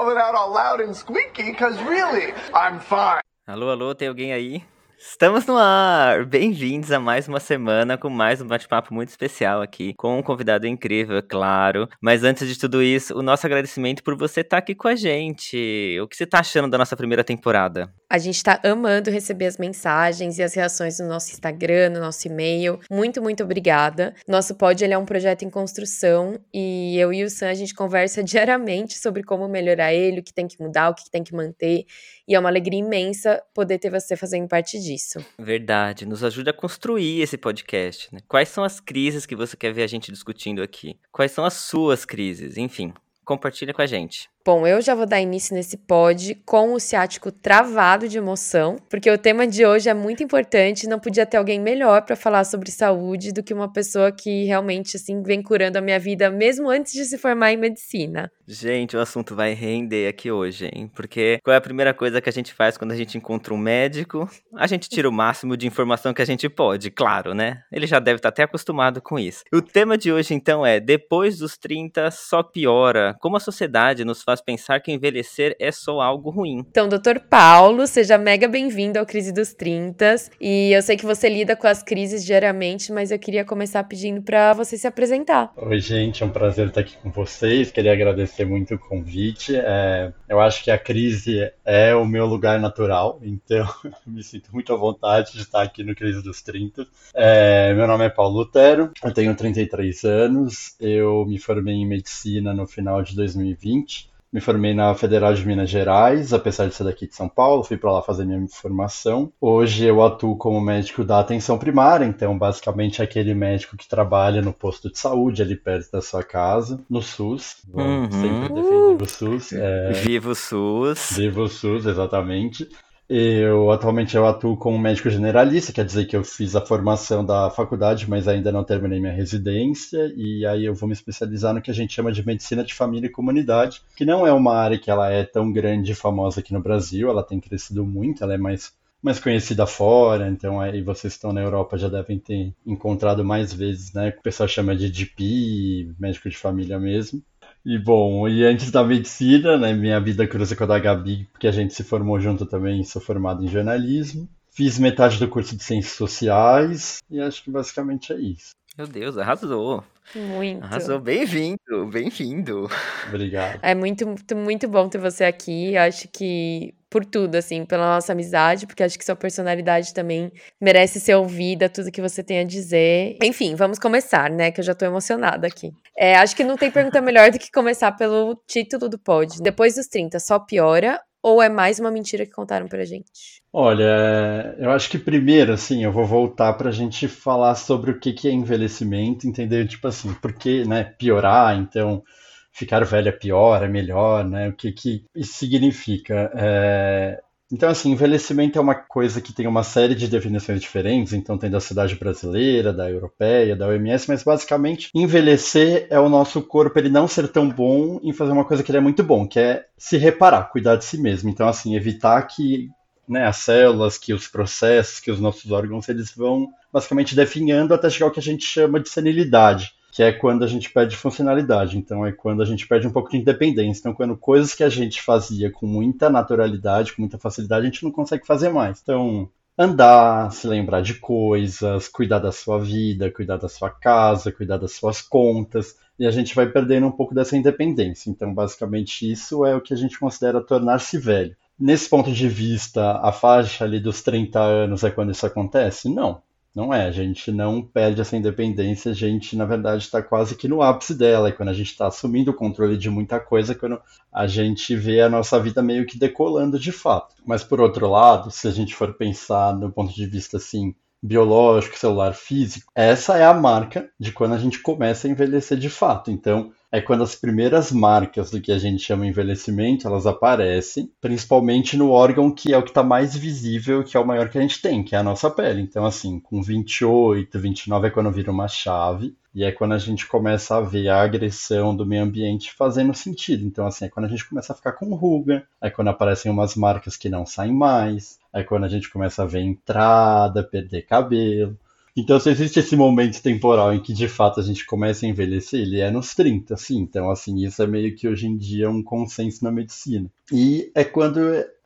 Coming out all loud and squeaky, really, I'm fine. Alô, alô, tem alguém aí? Estamos no ar! Bem-vindos a mais uma semana com mais um bate-papo muito especial aqui, com um convidado incrível, é claro. Mas antes de tudo isso, o nosso agradecimento por você estar aqui com a gente. O que você está achando da nossa primeira temporada? A gente está amando receber as mensagens e as reações no nosso Instagram, no nosso e-mail. Muito, muito obrigada. Nosso pod é um projeto em construção e eu e o Sam a gente conversa diariamente sobre como melhorar ele, o que tem que mudar, o que tem que manter. E é uma alegria imensa poder ter você fazendo parte disso. Verdade, nos ajuda a construir esse podcast. Né? Quais são as crises que você quer ver a gente discutindo aqui? Quais são as suas crises? Enfim, compartilha com a gente. Bom, eu já vou dar início nesse pod com o ciático travado de emoção, porque o tema de hoje é muito importante, não podia ter alguém melhor para falar sobre saúde do que uma pessoa que realmente assim vem curando a minha vida mesmo antes de se formar em medicina. Gente, o assunto vai render aqui hoje, hein? Porque qual é a primeira coisa que a gente faz quando a gente encontra um médico? A gente tira o máximo de informação que a gente pode, claro, né? Ele já deve estar até acostumado com isso. O tema de hoje então é: depois dos 30 só piora. Como a sociedade nos faz pensar que envelhecer é só algo ruim. Então, doutor Paulo, seja mega bem-vindo ao Crise dos 30. E eu sei que você lida com as crises diariamente, mas eu queria começar pedindo para você se apresentar. Oi, gente, é um prazer estar aqui com vocês. Queria agradecer muito o convite. É, eu acho que a crise é o meu lugar natural, então me sinto muito à vontade de estar aqui no Crise dos 30. É, meu nome é Paulo Lutero, eu tenho 33 anos, eu me formei em medicina no final de 2020. Me formei na Federal de Minas Gerais, apesar de ser daqui de São Paulo, fui para lá fazer minha formação. Hoje eu atuo como médico da atenção primária, então basicamente é aquele médico que trabalha no posto de saúde ali perto da sua casa, no SUS. Uhum. Sempre defendi o SUS. É... Viva o SUS! Viva o SUS, exatamente. Eu atualmente eu atuo como médico generalista, quer dizer que eu fiz a formação da faculdade, mas ainda não terminei minha residência, e aí eu vou me especializar no que a gente chama de medicina de família e comunidade, que não é uma área que ela é tão grande e famosa aqui no Brasil, ela tem crescido muito, ela é mais mais conhecida fora, então aí vocês estão na Europa já devem ter encontrado mais vezes, né? O pessoal chama de GP, médico de família mesmo. E bom, e antes da medicina, né, minha vida cruza com a da Gabi, porque a gente se formou junto também, sou formado em jornalismo. Fiz metade do curso de Ciências Sociais e acho que basicamente é isso. Meu Deus, arrasou. Muito. Arrasou, bem-vindo, bem-vindo. Obrigado. É muito, muito, muito bom ter você aqui. Acho que por tudo, assim, pela nossa amizade, porque acho que sua personalidade também merece ser ouvida, tudo que você tem a dizer. Enfim, vamos começar, né? Que eu já tô emocionada aqui. É, acho que não tem pergunta melhor do que começar pelo título do pod. Depois dos 30, só piora ou é mais uma mentira que contaram pra gente? Olha, eu acho que primeiro, assim, eu vou voltar pra gente falar sobre o que, que é envelhecimento, entender, tipo assim, por que, né, piorar, então ficar velho é pior, é melhor, né? O que, que isso significa? É... Então, assim, envelhecimento é uma coisa que tem uma série de definições diferentes, então tem da cidade brasileira, da europeia, da OMS, mas basicamente envelhecer é o nosso corpo ele não ser tão bom em fazer uma coisa que ele é muito bom, que é se reparar, cuidar de si mesmo. Então, assim, evitar que né, as células, que os processos, que os nossos órgãos, eles vão basicamente definhando até chegar ao que a gente chama de senilidade que é quando a gente perde funcionalidade. Então é quando a gente perde um pouco de independência. Então quando coisas que a gente fazia com muita naturalidade, com muita facilidade, a gente não consegue fazer mais. Então andar, se lembrar de coisas, cuidar da sua vida, cuidar da sua casa, cuidar das suas contas, e a gente vai perdendo um pouco dessa independência. Então, basicamente, isso é o que a gente considera tornar-se velho. Nesse ponto de vista, a faixa ali dos 30 anos é quando isso acontece? Não. Não é, a gente não perde essa independência, a gente, na verdade, está quase que no ápice dela, e quando a gente está assumindo o controle de muita coisa, quando a gente vê a nossa vida meio que decolando de fato. Mas, por outro lado, se a gente for pensar no ponto de vista assim, biológico, celular, físico, essa é a marca de quando a gente começa a envelhecer de fato. Então, é quando as primeiras marcas do que a gente chama envelhecimento, elas aparecem, principalmente no órgão que é o que está mais visível, que é o maior que a gente tem, que é a nossa pele. Então, assim, com 28, 29 é quando vira uma chave, e é quando a gente começa a ver a agressão do meio ambiente fazendo sentido. Então, assim, é quando a gente começa a ficar com ruga, é quando aparecem umas marcas que não saem mais, é quando a gente começa a ver entrada, perder cabelo. Então, se existe esse momento temporal em que de fato a gente começa a envelhecer, ele é nos 30, sim. Então, assim, isso é meio que hoje em dia um consenso na medicina. E é quando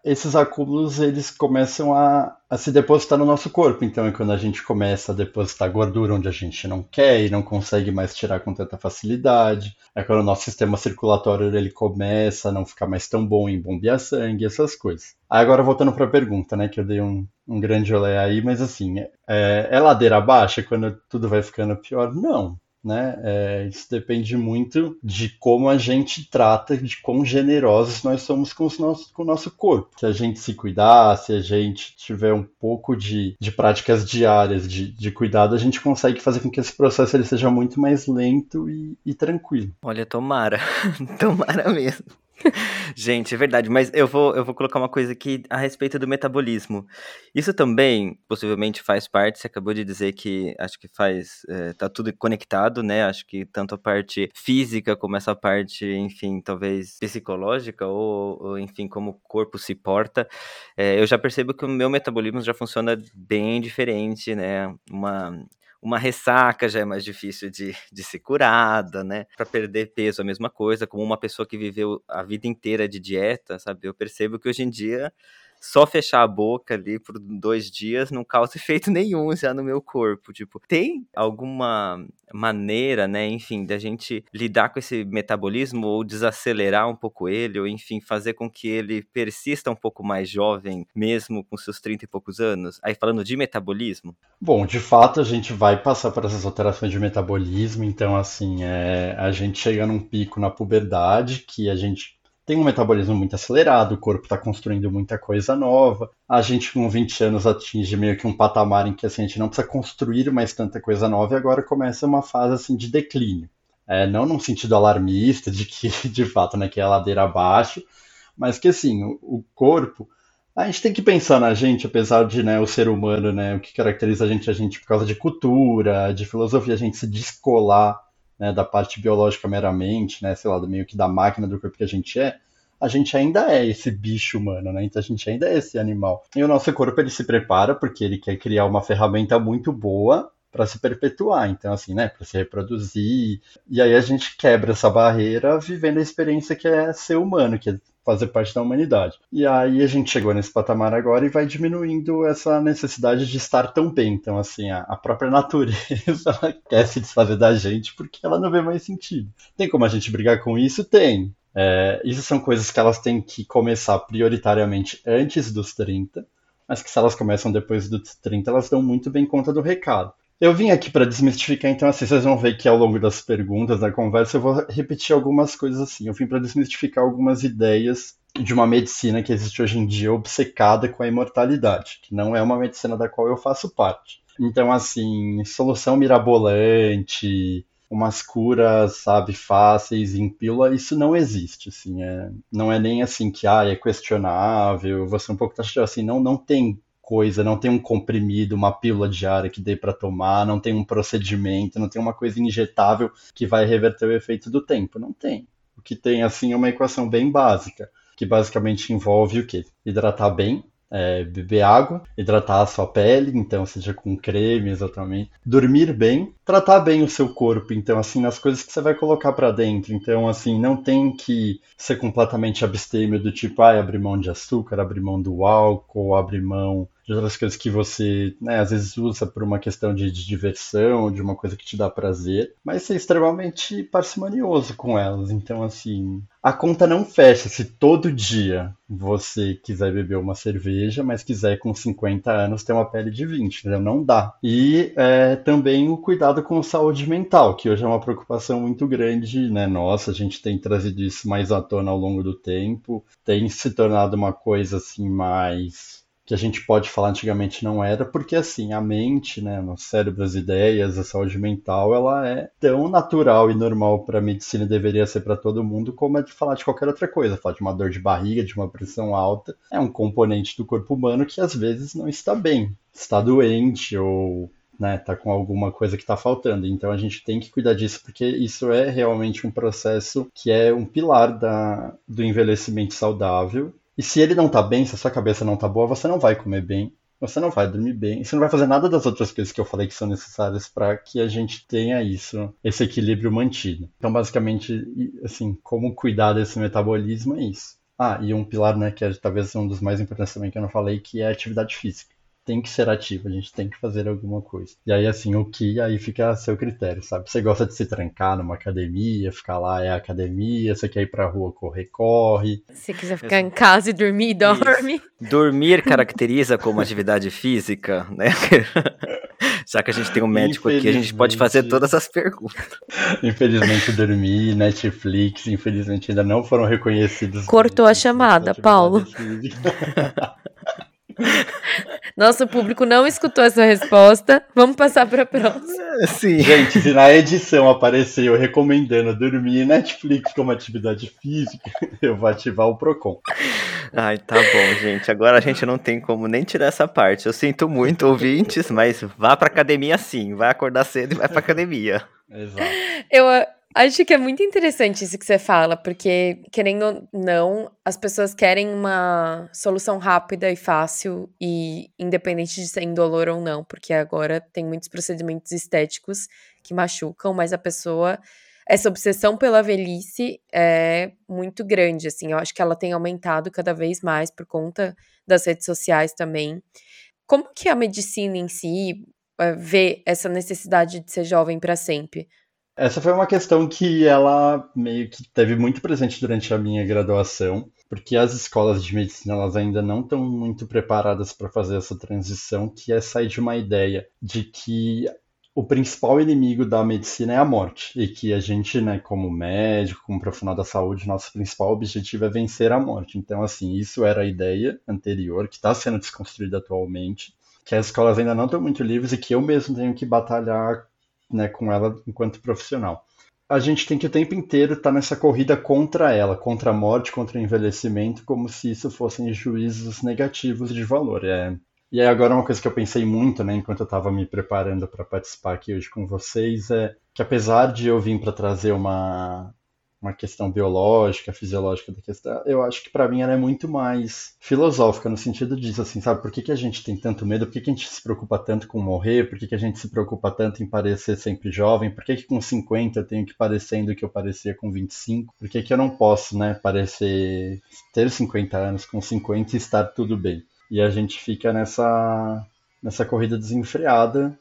esses acúmulos eles começam a, a, se depositar no nosso corpo. Então é quando a gente começa a depositar gordura onde a gente não quer e não consegue mais tirar com tanta facilidade. É quando o nosso sistema circulatório ele começa a não ficar mais tão bom em bombear sangue, essas coisas. Agora voltando para a pergunta, né, que eu dei um, um grande olé aí, mas assim, é, é ladeira abaixo quando tudo vai ficando pior? Não né? É, isso depende muito de como a gente trata, de quão generosos nós somos com, os nossos, com o nosso corpo. Se a gente se cuidar, se a gente tiver um pouco de, de práticas diárias de, de cuidado, a gente consegue fazer com que esse processo ele seja muito mais lento e, e tranquilo. Olha, tomara, tomara mesmo. Gente, é verdade, mas eu vou, eu vou colocar uma coisa aqui a respeito do metabolismo. Isso também possivelmente faz parte, você acabou de dizer que acho que faz, é, tá tudo conectado, né? Acho que tanto a parte física como essa parte, enfim, talvez psicológica ou, ou enfim, como o corpo se porta. É, eu já percebo que o meu metabolismo já funciona bem diferente, né? Uma uma ressaca já é mais difícil de, de ser curada, né? Para perder peso, a mesma coisa. Como uma pessoa que viveu a vida inteira de dieta, sabe? Eu percebo que hoje em dia só fechar a boca ali por dois dias não causa efeito nenhum já no meu corpo. Tipo, tem alguma maneira, né, enfim, da gente lidar com esse metabolismo ou desacelerar um pouco ele, ou enfim, fazer com que ele persista um pouco mais jovem, mesmo com seus 30 e poucos anos? Aí falando de metabolismo. Bom, de fato a gente vai passar por essas alterações de metabolismo, então assim, é, a gente chega num pico na puberdade que a gente tem um metabolismo muito acelerado, o corpo está construindo muita coisa nova. A gente, com 20 anos, atinge meio que um patamar em que assim, a gente não precisa construir mais tanta coisa nova e agora começa uma fase assim, de declínio. É, não num sentido alarmista, de que de fato né, que é a ladeira abaixo, mas que assim, o, o corpo. A gente tem que pensar na gente, apesar de né, o ser humano, né, o que caracteriza a gente, a gente por causa de cultura, de filosofia, a gente se descolar né, da parte biológica meramente, né, sei lá, do meio que da máquina do corpo que a gente é, a gente ainda é esse bicho humano, né? Então a gente ainda é esse animal. E o nosso corpo ele se prepara porque ele quer criar uma ferramenta muito boa para se perpetuar, então assim, né, para se reproduzir. E aí a gente quebra essa barreira vivendo a experiência que é ser humano, que é fazer parte da humanidade. E aí a gente chegou nesse patamar agora e vai diminuindo essa necessidade de estar tão bem. Então, assim, a, a própria natureza quer se desfazer da gente porque ela não vê mais sentido. Tem como a gente brigar com isso? Tem. É, isso são coisas que elas têm que começar prioritariamente antes dos 30, mas que se elas começam depois dos 30, elas dão muito bem conta do recado. Eu vim aqui para desmistificar, então assim, vocês vão ver que ao longo das perguntas, da conversa, eu vou repetir algumas coisas assim. Eu vim para desmistificar algumas ideias de uma medicina que existe hoje em dia obcecada com a imortalidade, que não é uma medicina da qual eu faço parte. Então, assim, solução mirabolante, umas curas, sabe, fáceis em pílula, isso não existe, assim, é, não é nem assim que, ah, é questionável, você um pouco taxativo, assim, não, não tem coisa, não tem um comprimido, uma pílula diária que dê para tomar, não tem um procedimento, não tem uma coisa injetável que vai reverter o efeito do tempo. Não tem. O que tem, assim, é uma equação bem básica, que basicamente envolve o quê? Hidratar bem, é, beber água, hidratar a sua pele, então seja com creme exatamente, dormir bem, tratar bem o seu corpo, então assim nas coisas que você vai colocar para dentro, então assim não tem que ser completamente abstêmio do tipo, ah, abrir mão de açúcar, abrir mão do álcool, abrir mão de outras coisas que você, né, às vezes usa por uma questão de, de, diversão, de uma coisa que te dá prazer, mas ser extremamente parcimonioso com elas. Então, assim, a conta não fecha se todo dia você quiser beber uma cerveja, mas quiser com 50 anos ter uma pele de 20, entendeu? Não dá. E é, também o cuidado com a saúde mental, que hoje é uma preocupação muito grande, né? Nossa, a gente tem trazido isso mais à tona ao longo do tempo, tem se tornado uma coisa assim mais que a gente pode falar antigamente não era, porque assim, a mente, né, no cérebro, as ideias, a saúde mental, ela é tão natural e normal para a medicina deveria ser para todo mundo, como é de falar de qualquer outra coisa, falar de uma dor de barriga, de uma pressão alta, é um componente do corpo humano que às vezes não está bem, está doente ou né, tá com alguma coisa que está faltando. Então a gente tem que cuidar disso porque isso é realmente um processo que é um pilar da, do envelhecimento saudável e se ele não tá bem, se a sua cabeça não tá boa, você não vai comer bem, você não vai dormir bem, e você não vai fazer nada das outras coisas que eu falei que são necessárias para que a gente tenha isso, esse equilíbrio mantido. Então, basicamente, assim, como cuidar desse metabolismo é isso. Ah, e um pilar, né, que é talvez um dos mais importantes também que eu não falei, que é a atividade física tem que ser ativo, a gente tem que fazer alguma coisa. E aí, assim, o que aí fica a seu critério, sabe? Você gosta de se trancar numa academia, ficar lá é academia, você quer ir pra rua correr, corre. Se quiser ficar em casa e dormir, dorme. Isso. Dormir caracteriza como atividade física, né? Já que a gente tem um médico aqui, a gente pode fazer todas as perguntas. Infelizmente, dormir, Netflix, infelizmente ainda não foram reconhecidos. Cortou a chamada, Paulo. Nosso público não escutou essa resposta. Vamos passar para a próxima. Sim. Gente, se na edição aparecer eu recomendando dormir Netflix como atividade física, eu vou ativar o Procon. Ai, tá bom, gente. Agora a gente não tem como nem tirar essa parte. Eu sinto muito, ouvintes, mas vá pra academia sim. Vai acordar cedo e vai pra academia. Exato. Eu, Acho que é muito interessante isso que você fala, porque, querendo ou não, as pessoas querem uma solução rápida e fácil, e independente de ser indolor ou não, porque agora tem muitos procedimentos estéticos que machucam, mas a pessoa. Essa obsessão pela velhice é muito grande, assim. Eu acho que ela tem aumentado cada vez mais por conta das redes sociais também. Como que a medicina em si eh, vê essa necessidade de ser jovem para sempre? Essa foi uma questão que ela meio que teve muito presente durante a minha graduação, porque as escolas de medicina elas ainda não estão muito preparadas para fazer essa transição, que é sair de uma ideia de que o principal inimigo da medicina é a morte e que a gente, né, como médico, como profissional da saúde, nosso principal objetivo é vencer a morte. Então, assim, isso era a ideia anterior que está sendo desconstruída atualmente, que as escolas ainda não estão muito livres e que eu mesmo tenho que batalhar né, com ela enquanto profissional. A gente tem que o tempo inteiro estar tá nessa corrida contra ela, contra a morte, contra o envelhecimento, como se isso fossem juízos negativos de valor. É... E aí agora uma coisa que eu pensei muito, né, enquanto eu estava me preparando para participar aqui hoje com vocês, é que apesar de eu vir para trazer uma, uma questão biológica, fisiológica da questão, eu acho que para mim ela é muito mais filosófica no sentido disso, assim, sabe? Por que, que a gente tem tanto medo? Por que, que a gente se preocupa tanto com morrer? Por que, que a gente se preocupa tanto em parecer sempre jovem? Por que, que com 50 eu tenho que parecendo que eu parecia com 25? Por que, que eu não posso, né, parecer ter 50 anos com 50 e estar tudo bem? E a gente fica nessa nessa corrida desenfreada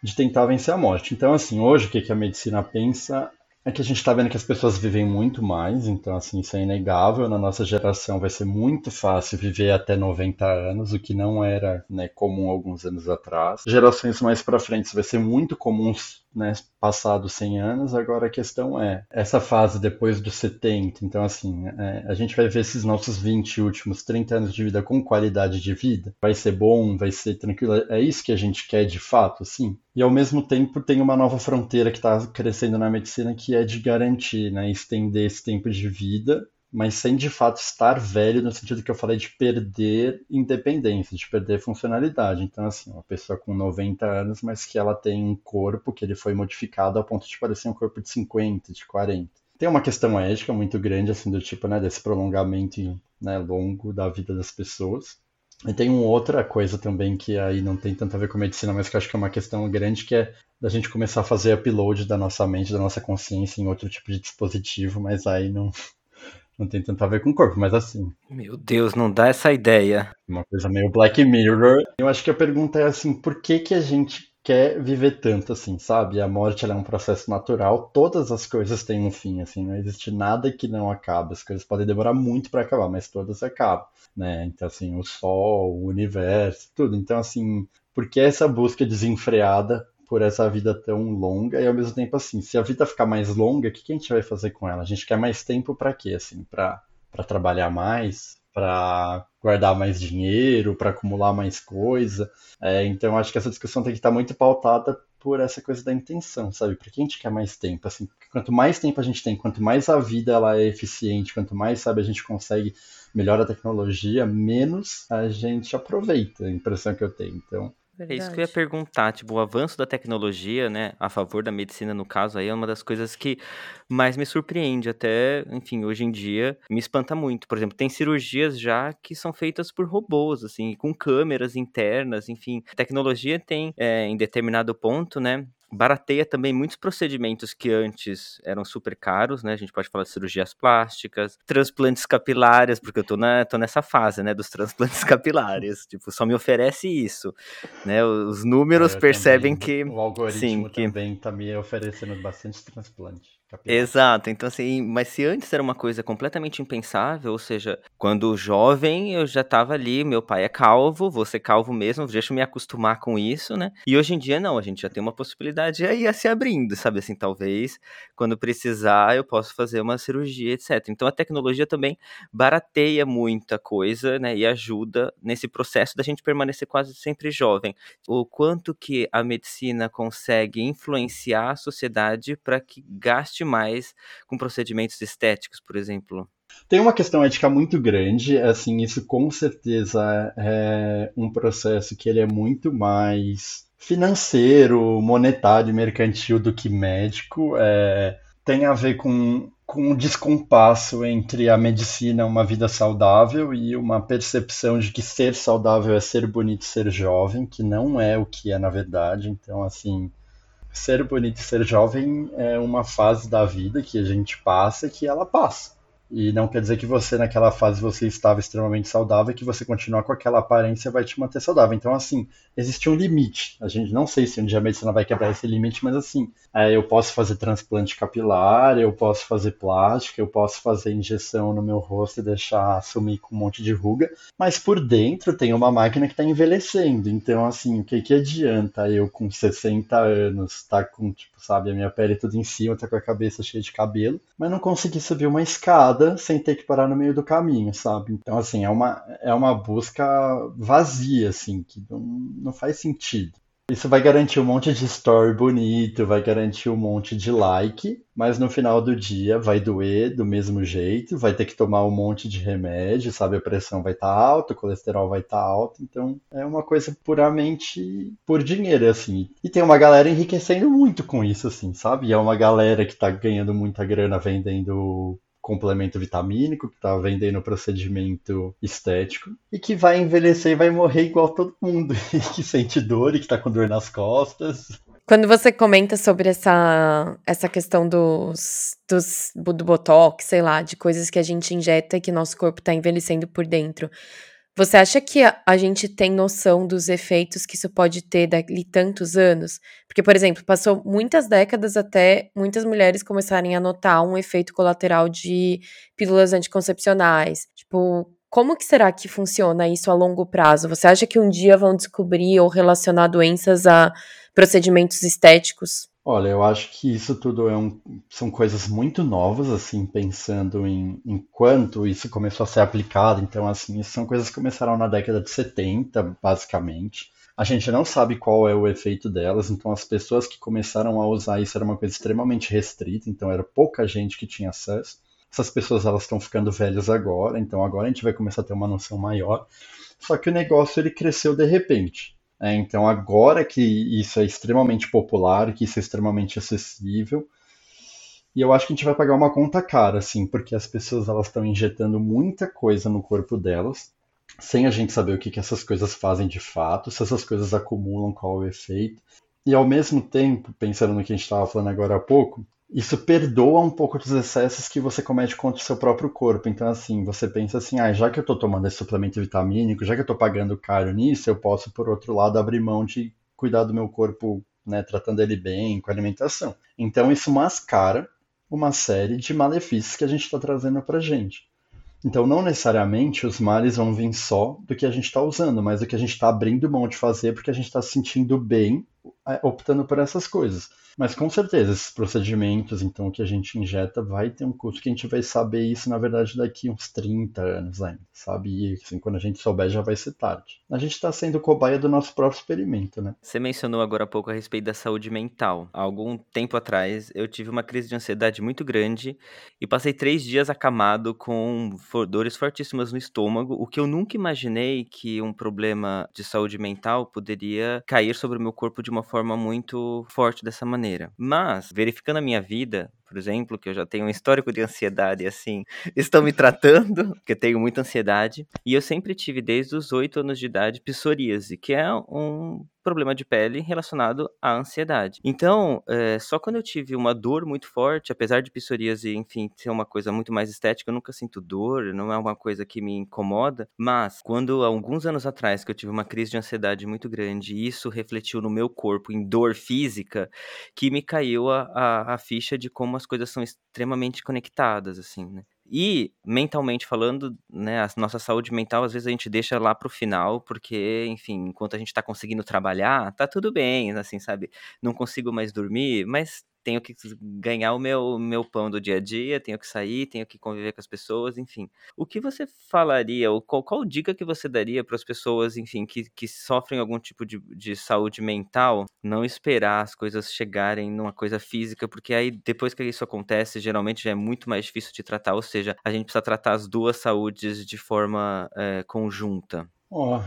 de tentar vencer a morte. Então, assim, hoje o que, que a medicina pensa é que a gente está vendo que as pessoas vivem muito mais, então assim, isso é inegável. Na nossa geração vai ser muito fácil viver até 90 anos, o que não era né, comum alguns anos atrás. Gerações mais para frente vai ser muito comum né, passados 100 anos, agora a questão é, essa fase depois dos 70, então assim, é, a gente vai ver esses nossos 20 últimos 30 anos de vida com qualidade de vida, vai ser bom, vai ser tranquilo, é isso que a gente quer de fato, sim. E ao mesmo tempo tem uma nova fronteira que está crescendo na medicina que é de garantir, né, estender esse tempo de vida mas sem de fato estar velho no sentido que eu falei de perder independência, de perder funcionalidade. Então, assim, uma pessoa com 90 anos, mas que ela tem um corpo que ele foi modificado ao ponto de parecer um corpo de 50, de 40. Tem uma questão ética muito grande, assim, do tipo, né, desse prolongamento né, longo da vida das pessoas. E tem uma outra coisa também que aí não tem tanto a ver com medicina, mas que eu acho que é uma questão grande, que é da gente começar a fazer upload da nossa mente, da nossa consciência em outro tipo de dispositivo, mas aí não, não tem tanto a ver com o corpo, mas assim. Meu Deus, não dá essa ideia. Uma coisa meio Black Mirror. Eu acho que a pergunta é assim, por que que a gente quer viver tanto assim, sabe? A morte é um processo natural, todas as coisas têm um fim, assim, não existe nada que não acabe. As coisas podem demorar muito para acabar, mas todas acabam, né? Então assim, o sol, o universo, tudo. Então assim, por que essa busca desenfreada por essa vida tão longa e ao mesmo tempo assim, se a vida ficar mais longa, o que, que a gente vai fazer com ela? A gente quer mais tempo para quê? Assim, para para trabalhar mais, para guardar mais dinheiro, para acumular mais coisa. É, então acho que essa discussão tem que estar muito pautada por essa coisa da intenção, sabe? Porque a gente quer mais tempo, assim, quanto mais tempo a gente tem, quanto mais a vida ela é eficiente, quanto mais, sabe, a gente consegue melhor a tecnologia, menos a gente aproveita, a impressão que eu tenho. Então, é isso que eu ia perguntar, tipo, o avanço da tecnologia, né, a favor da medicina no caso aí, é uma das coisas que mais me surpreende, até, enfim, hoje em dia, me espanta muito. Por exemplo, tem cirurgias já que são feitas por robôs, assim, com câmeras internas, enfim. A tecnologia tem, é, em determinado ponto, né, barateia também muitos procedimentos que antes eram super caros, né? A gente pode falar de cirurgias plásticas, transplantes capilares, porque eu tô, na, tô nessa fase, né, dos transplantes capilares. tipo, só me oferece isso, né? Os números é, percebem também, que... O algoritmo sim, também que... tá me oferecendo bastante transplante. Exato, então assim, mas se antes era uma coisa completamente impensável, ou seja, quando jovem eu já estava ali, meu pai é calvo, vou ser calvo mesmo, deixa eu me acostumar com isso, né? E hoje em dia não, a gente já tem uma possibilidade aí a se abrindo, sabe assim, talvez quando precisar eu posso fazer uma cirurgia, etc. Então a tecnologia também barateia muita coisa, né, e ajuda nesse processo da gente permanecer quase sempre jovem. O quanto que a medicina consegue influenciar a sociedade para que gaste mais com procedimentos estéticos, por exemplo? Tem uma questão ética muito grande, assim, isso com certeza é um processo que ele é muito mais financeiro, monetário, mercantil do que médico. É, tem a ver com, com um descompasso entre a medicina, uma vida saudável, e uma percepção de que ser saudável é ser bonito, ser jovem, que não é o que é na verdade. Então, assim, ser bonito e ser jovem é uma fase da vida que a gente passa que ela passa. E não quer dizer que você, naquela fase, você estava extremamente saudável e que você continuar com aquela aparência vai te manter saudável. Então, assim, existe um limite. A gente não sei se um dia a medicina vai quebrar esse limite, mas assim, é, eu posso fazer transplante capilar, eu posso fazer plástica, eu posso fazer injeção no meu rosto e deixar sumir com um monte de ruga, mas por dentro tem uma máquina que está envelhecendo. Então, assim, o que, que adianta eu com 60 anos, tá com, tipo, sabe, a minha pele tudo em cima, tá com a cabeça cheia de cabelo, mas não conseguir subir uma escada sem ter que parar no meio do caminho, sabe? Então, assim, é uma, é uma busca vazia, assim, que não, não faz sentido. Isso vai garantir um monte de story bonito, vai garantir um monte de like, mas no final do dia vai doer do mesmo jeito, vai ter que tomar um monte de remédio, sabe? A pressão vai estar tá alta, o colesterol vai estar tá alto, então é uma coisa puramente por dinheiro, assim. E tem uma galera enriquecendo muito com isso, assim, sabe? E é uma galera que tá ganhando muita grana vendendo complemento vitamínico, que tá vendendo procedimento estético, e que vai envelhecer e vai morrer igual todo mundo, e que sente dor e que tá com dor nas costas. Quando você comenta sobre essa, essa questão dos, dos, do botox, sei lá, de coisas que a gente injeta e que nosso corpo tá envelhecendo por dentro, você acha que a, a, gente tem noção dos efeitos que isso pode ter dali tantos anos? Porque, por exemplo, passou muitas décadas até muitas mulheres começarem a notar um efeito colateral de pílulas anticoncepcionais. Tipo, como que será que funciona isso a longo prazo? Você acha que um dia vão descobrir ou relacionar doenças a procedimentos estéticos? Olha, eu acho que isso tudo é um, são coisas muito novas, assim, pensando em, em quanto isso começou a ser aplicado. Então, assim, isso são coisas que começaram na década de 70, basicamente. A gente não sabe qual é o efeito delas, então as pessoas que começaram a usar isso era uma coisa extremamente restrita, então era pouca gente que tinha acesso. Essas pessoas elas estão ficando velhas agora, então agora a gente vai começar a ter uma noção maior. Só que o negócio ele cresceu de repente. É, então, agora que isso é extremamente popular, que isso é extremamente acessível, e eu acho que a gente vai pagar uma conta cara, assim, porque as pessoas elas estão injetando muita coisa no corpo delas, sem a gente saber o que, que essas coisas fazem de fato, se essas coisas acumulam, qual é o efeito. E ao mesmo tempo, pensando no que a gente estava falando agora há pouco, isso perdoa um pouco dos excessos que você comete contra o seu próprio corpo. Então, assim, você pensa assim, ah, já que eu estou tomando esse suplemento vitamínico, já que eu estou pagando caro nisso, eu posso, por outro lado, abrir mão de cuidar do meu corpo, né, tratando ele bem, com alimentação. Então, isso mascara uma série de malefícios que a gente está trazendo para gente. Então, não necessariamente os males vão vir só do que a gente está usando, mas do que a gente está abrindo mão de fazer porque a gente está se sentindo bem optando por essas coisas. Mas com certeza, esses procedimentos, então, que a gente injeta, vai ter um custo que a gente vai saber isso, na verdade, daqui uns 30 anos ainda, sabe? E assim, quando a gente souber, já vai ser tarde. A gente está sendo cobaia do nosso próprio experimento, né? Você mencionou agora há pouco a respeito da saúde mental. Há algum tempo atrás, eu tive uma crise de ansiedade muito grande e passei três dias acamado com dores fortíssimas no estômago, o que eu nunca imaginei que um problema de saúde mental poderia cair sobre o meu corpo de uma forma muito forte dessa maneira. Mas, verificando a minha vida, por exemplo, que eu já tenho um histórico de ansiedade assim, estão me tratando, porque tenho muita ansiedade, e eu sempre tive desde os 8 anos de idade psoríase, que é um problema de pele relacionado à ansiedade. Então, é, só quando eu tive uma dor muito forte, apesar de psoríase, enfim, ser uma coisa muito mais estética, eu nunca sinto dor, não é uma coisa que me incomoda, mas quando alguns anos atrás que eu tive uma crise de ansiedade muito grande, e isso refletiu no meu corpo em dor física, que me caiu a, a, a ficha de como as coisas são extremamente conectadas, assim, né? E, mentalmente falando, né, a nossa saúde mental, às vezes a gente deixa lá pro final, porque, enfim, enquanto a gente tá conseguindo trabalhar, tá tudo bem, assim, sabe? Não consigo mais dormir, mas tenho que ganhar o meu, meu pão do dia a dia, tenho que sair, tenho que conviver com as pessoas, enfim. O que você falaria, ou qual, qual dica que você daria para as pessoas, enfim, que, que sofrem algum tipo de, de saúde mental, não esperar as coisas chegarem numa coisa física, porque aí depois que isso acontece, geralmente já é muito mais difícil de tratar, ou seja, a gente precisa tratar as duas saúdes de forma é, conjunta. Ó, oh,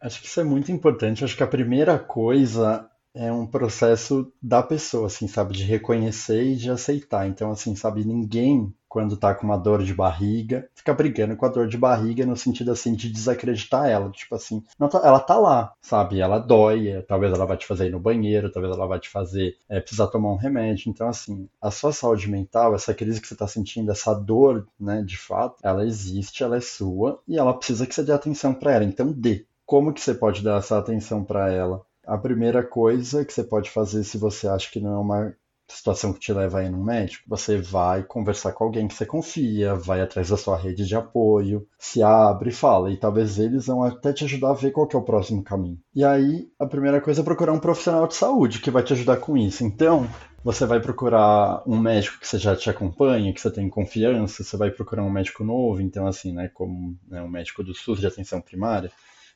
acho que isso é muito importante. Acho que a primeira coisa é um processo da pessoa, assim, sabe, de reconhecer e de aceitar. Então, assim, sabe, ninguém, quando tá com uma dor de barriga, fica brigando com a dor de barriga no sentido, assim, de desacreditar ela. Tipo assim, tá, ela tá lá, sabe, ela dói, é, talvez ela vai te fazer ir no banheiro, talvez ela vai te fazer é, precisar tomar um remédio. Então, assim, a sua saúde mental, essa crise que você tá sentindo, essa dor, né, de fato, ela existe, ela é sua e ela precisa que você dê atenção para ela. Então, dê. Como que você pode dar essa atenção para ela? A primeira coisa que você pode fazer se você acha que não é uma situação que te leva a ir no médico, você vai conversar com alguém que você confia, vai atrás da sua rede de apoio, se abre e fala, e talvez eles vão até te ajudar a ver qual é o próximo caminho. E aí, a primeira coisa é procurar um profissional de saúde que vai te ajudar com isso. Então, você vai procurar um médico que você já te acompanha, que você tem confiança, você vai procurar um médico novo, então assim, né, como né, um médico do SUS de atenção primária,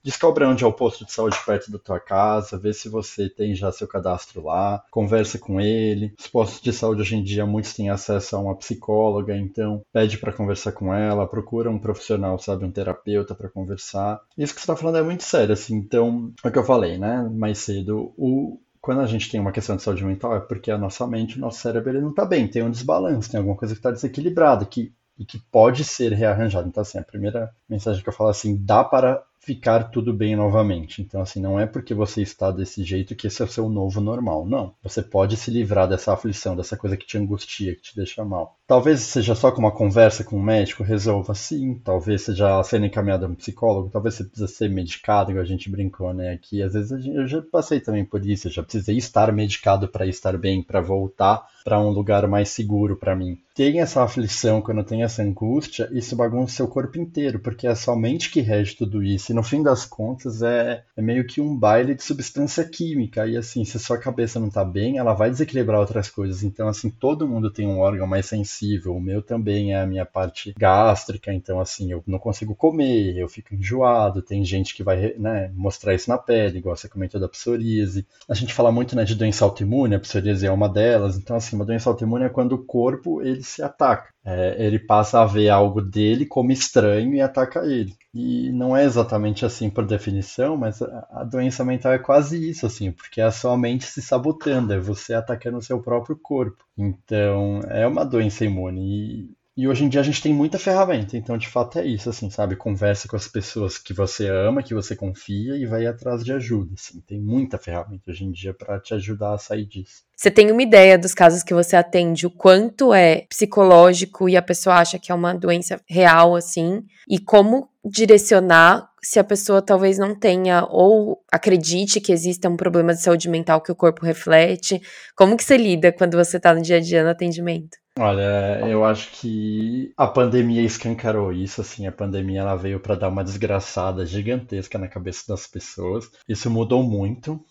Descobre onde é o posto de saúde perto da tua casa, vê se você tem já seu cadastro lá, conversa com ele. Os postos de saúde hoje em dia muitos têm acesso a uma psicóloga, então pede para conversar com ela, procura um profissional, sabe, um terapeuta para conversar. Isso que você está falando é muito sério, assim. Então, é o que eu falei, né, mais cedo, o quando a gente tem uma questão de saúde mental é porque a nossa mente, o nosso cérebro, ele não está bem, tem um desbalanço, tem alguma coisa que está desequilibrada, que, e que pode ser rearranjado. Então, assim, a primeira mensagem que eu falo assim, dá para ficar tudo bem novamente. Então, assim, não é porque você está desse jeito que esse é o seu novo normal. Não. Você pode se livrar dessa aflição, dessa coisa que te angustia, que te deixa mal. Talvez seja só com uma conversa com o um médico, resolva sim. Talvez seja sendo encaminhado a um psicólogo, talvez você precisa ser medicado, igual a gente brincou, né? Aqui, às vezes eu já passei também por isso, eu já precisei estar medicado para estar bem, para voltar para um lugar mais seguro para mim. Tem essa aflição, quando tem essa angústia, isso bagunça seu corpo inteiro, porque é somente que rege tudo isso no fim das contas é, é meio que um baile de substância química. E assim, se sua cabeça não tá bem, ela vai desequilibrar outras coisas. Então, assim, todo mundo tem um órgão mais sensível. O meu também é a minha parte gástrica. Então, assim, eu não consigo comer, eu fico enjoado. Tem gente que vai né, mostrar isso na pele, igual você comentou da psoríase. A gente fala muito né, de doença autoimune, a psoríase é uma delas. Então, assim, uma doença autoimune é quando o corpo ele se ataca. É, ele passa a ver algo dele como estranho e ataca ele. E não é exatamente assim por definição, mas a doença mental é quase isso, assim, porque é a sua mente se sabotando, é você atacando o seu próprio corpo. Então, é uma doença imune. E e hoje em dia a gente tem muita ferramenta, então de fato é isso, assim, sabe? Conversa com as pessoas que você ama, que você confia e vai atrás de ajuda, assim. Tem muita ferramenta hoje em dia para te ajudar a sair disso. Você tem uma ideia dos casos que você atende, o quanto é psicológico e a pessoa acha que é uma doença real, assim, e como direcionar se a pessoa talvez não tenha ou acredite que exista um problema de saúde mental que o corpo reflete. Como que você lida quando você está no dia a dia no atendimento? Olha, eu acho que a pandemia escancarou isso, assim, a pandemia ela veio para dar uma desgraçada gigantesca na cabeça das pessoas. Isso mudou muito,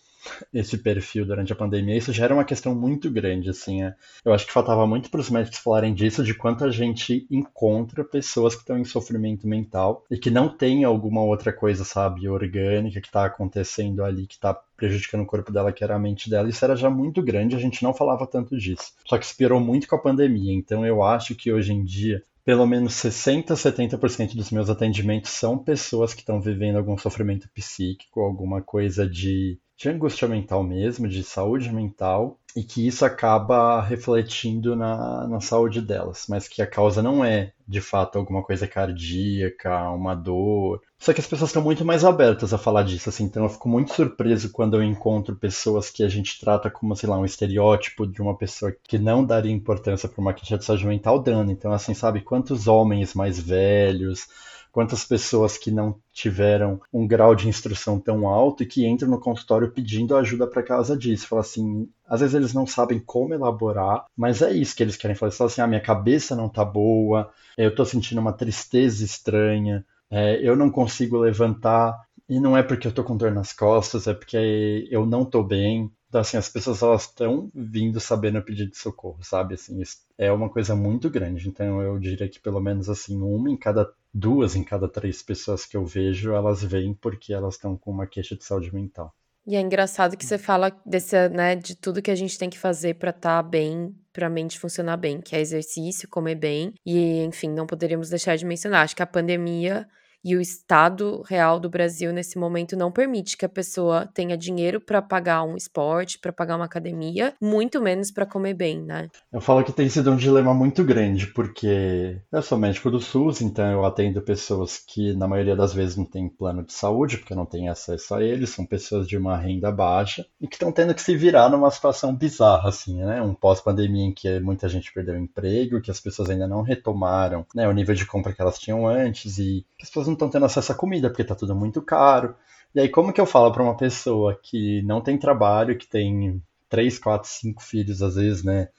esse perfil durante a pandemia, isso já era uma questão muito grande, assim. É. Eu acho que faltava muito para os médicos falarem disso, de quanta gente encontra pessoas que estão em sofrimento mental e que não tem alguma outra coisa, sabe, orgânica que está acontecendo ali, que está prejudicando o corpo dela, que era a mente dela. Isso era já muito grande, a gente não falava tanto disso. Só que esperou muito com a pandemia. Então eu acho que hoje em dia pelo menos 60, 70% dos meus atendimentos são pessoas que estão vivendo algum sofrimento psíquico, alguma coisa de de angústia mental mesmo, de saúde mental, e que isso acaba refletindo na, na saúde delas, mas que a causa não é de fato alguma coisa cardíaca, uma dor. Só que as pessoas estão muito mais abertas a falar disso, assim, então eu fico muito surpreso quando eu encontro pessoas que a gente trata como, sei lá, um estereótipo de uma pessoa que não daria importância para uma queixa de saúde mental dando. Então, assim, sabe, quantos homens mais velhos quantas pessoas que não tiveram um grau de instrução tão alto e que entram no consultório pedindo ajuda para causa disso. Fala assim, às vezes eles não sabem como elaborar, mas é isso que eles querem fazer. Fala assim, ah, minha cabeça não tá boa, eu estou sentindo uma tristeza estranha, é, eu não consigo levantar, e não é porque eu estou com dor nas costas, é porque eu não estou bem. Então, assim, as pessoas elas estão vindo sabendo pedir de socorro, sabe? Assim, é uma coisa muito grande. Então, eu diria que pelo menos assim, uma em cada duas em cada três pessoas que eu vejo, elas vêm porque elas estão com uma queixa de saúde mental. E é engraçado que você fala desse, né, de tudo que a gente tem que fazer para estar tá bem, para a mente funcionar bem, que é exercício, comer bem, e enfim, não poderíamos deixar de mencionar. Acho que a pandemia e o estado real do Brasil nesse momento não permite que a pessoa tenha dinheiro para pagar um esporte, para pagar uma academia, muito menos para comer bem, né? Eu falo que tem sido um dilema muito grande, porque eu sou médico do SUS, então eu atendo pessoas que na maioria das vezes não têm plano de saúde, porque não têm acesso a eles, são pessoas de uma renda baixa e que estão tendo que se virar numa situação bizarra, assim, né? Um pós-pandemia em que muita gente perdeu emprego, que as pessoas ainda não retomaram né, o nível de compra que elas tinham antes e que as pessoas não estão tendo acesso à comida, porque está tudo muito caro. E aí, como que eu falo para uma pessoa que não tem trabalho, que tem três, quatro, cinco filhos, às vezes, né?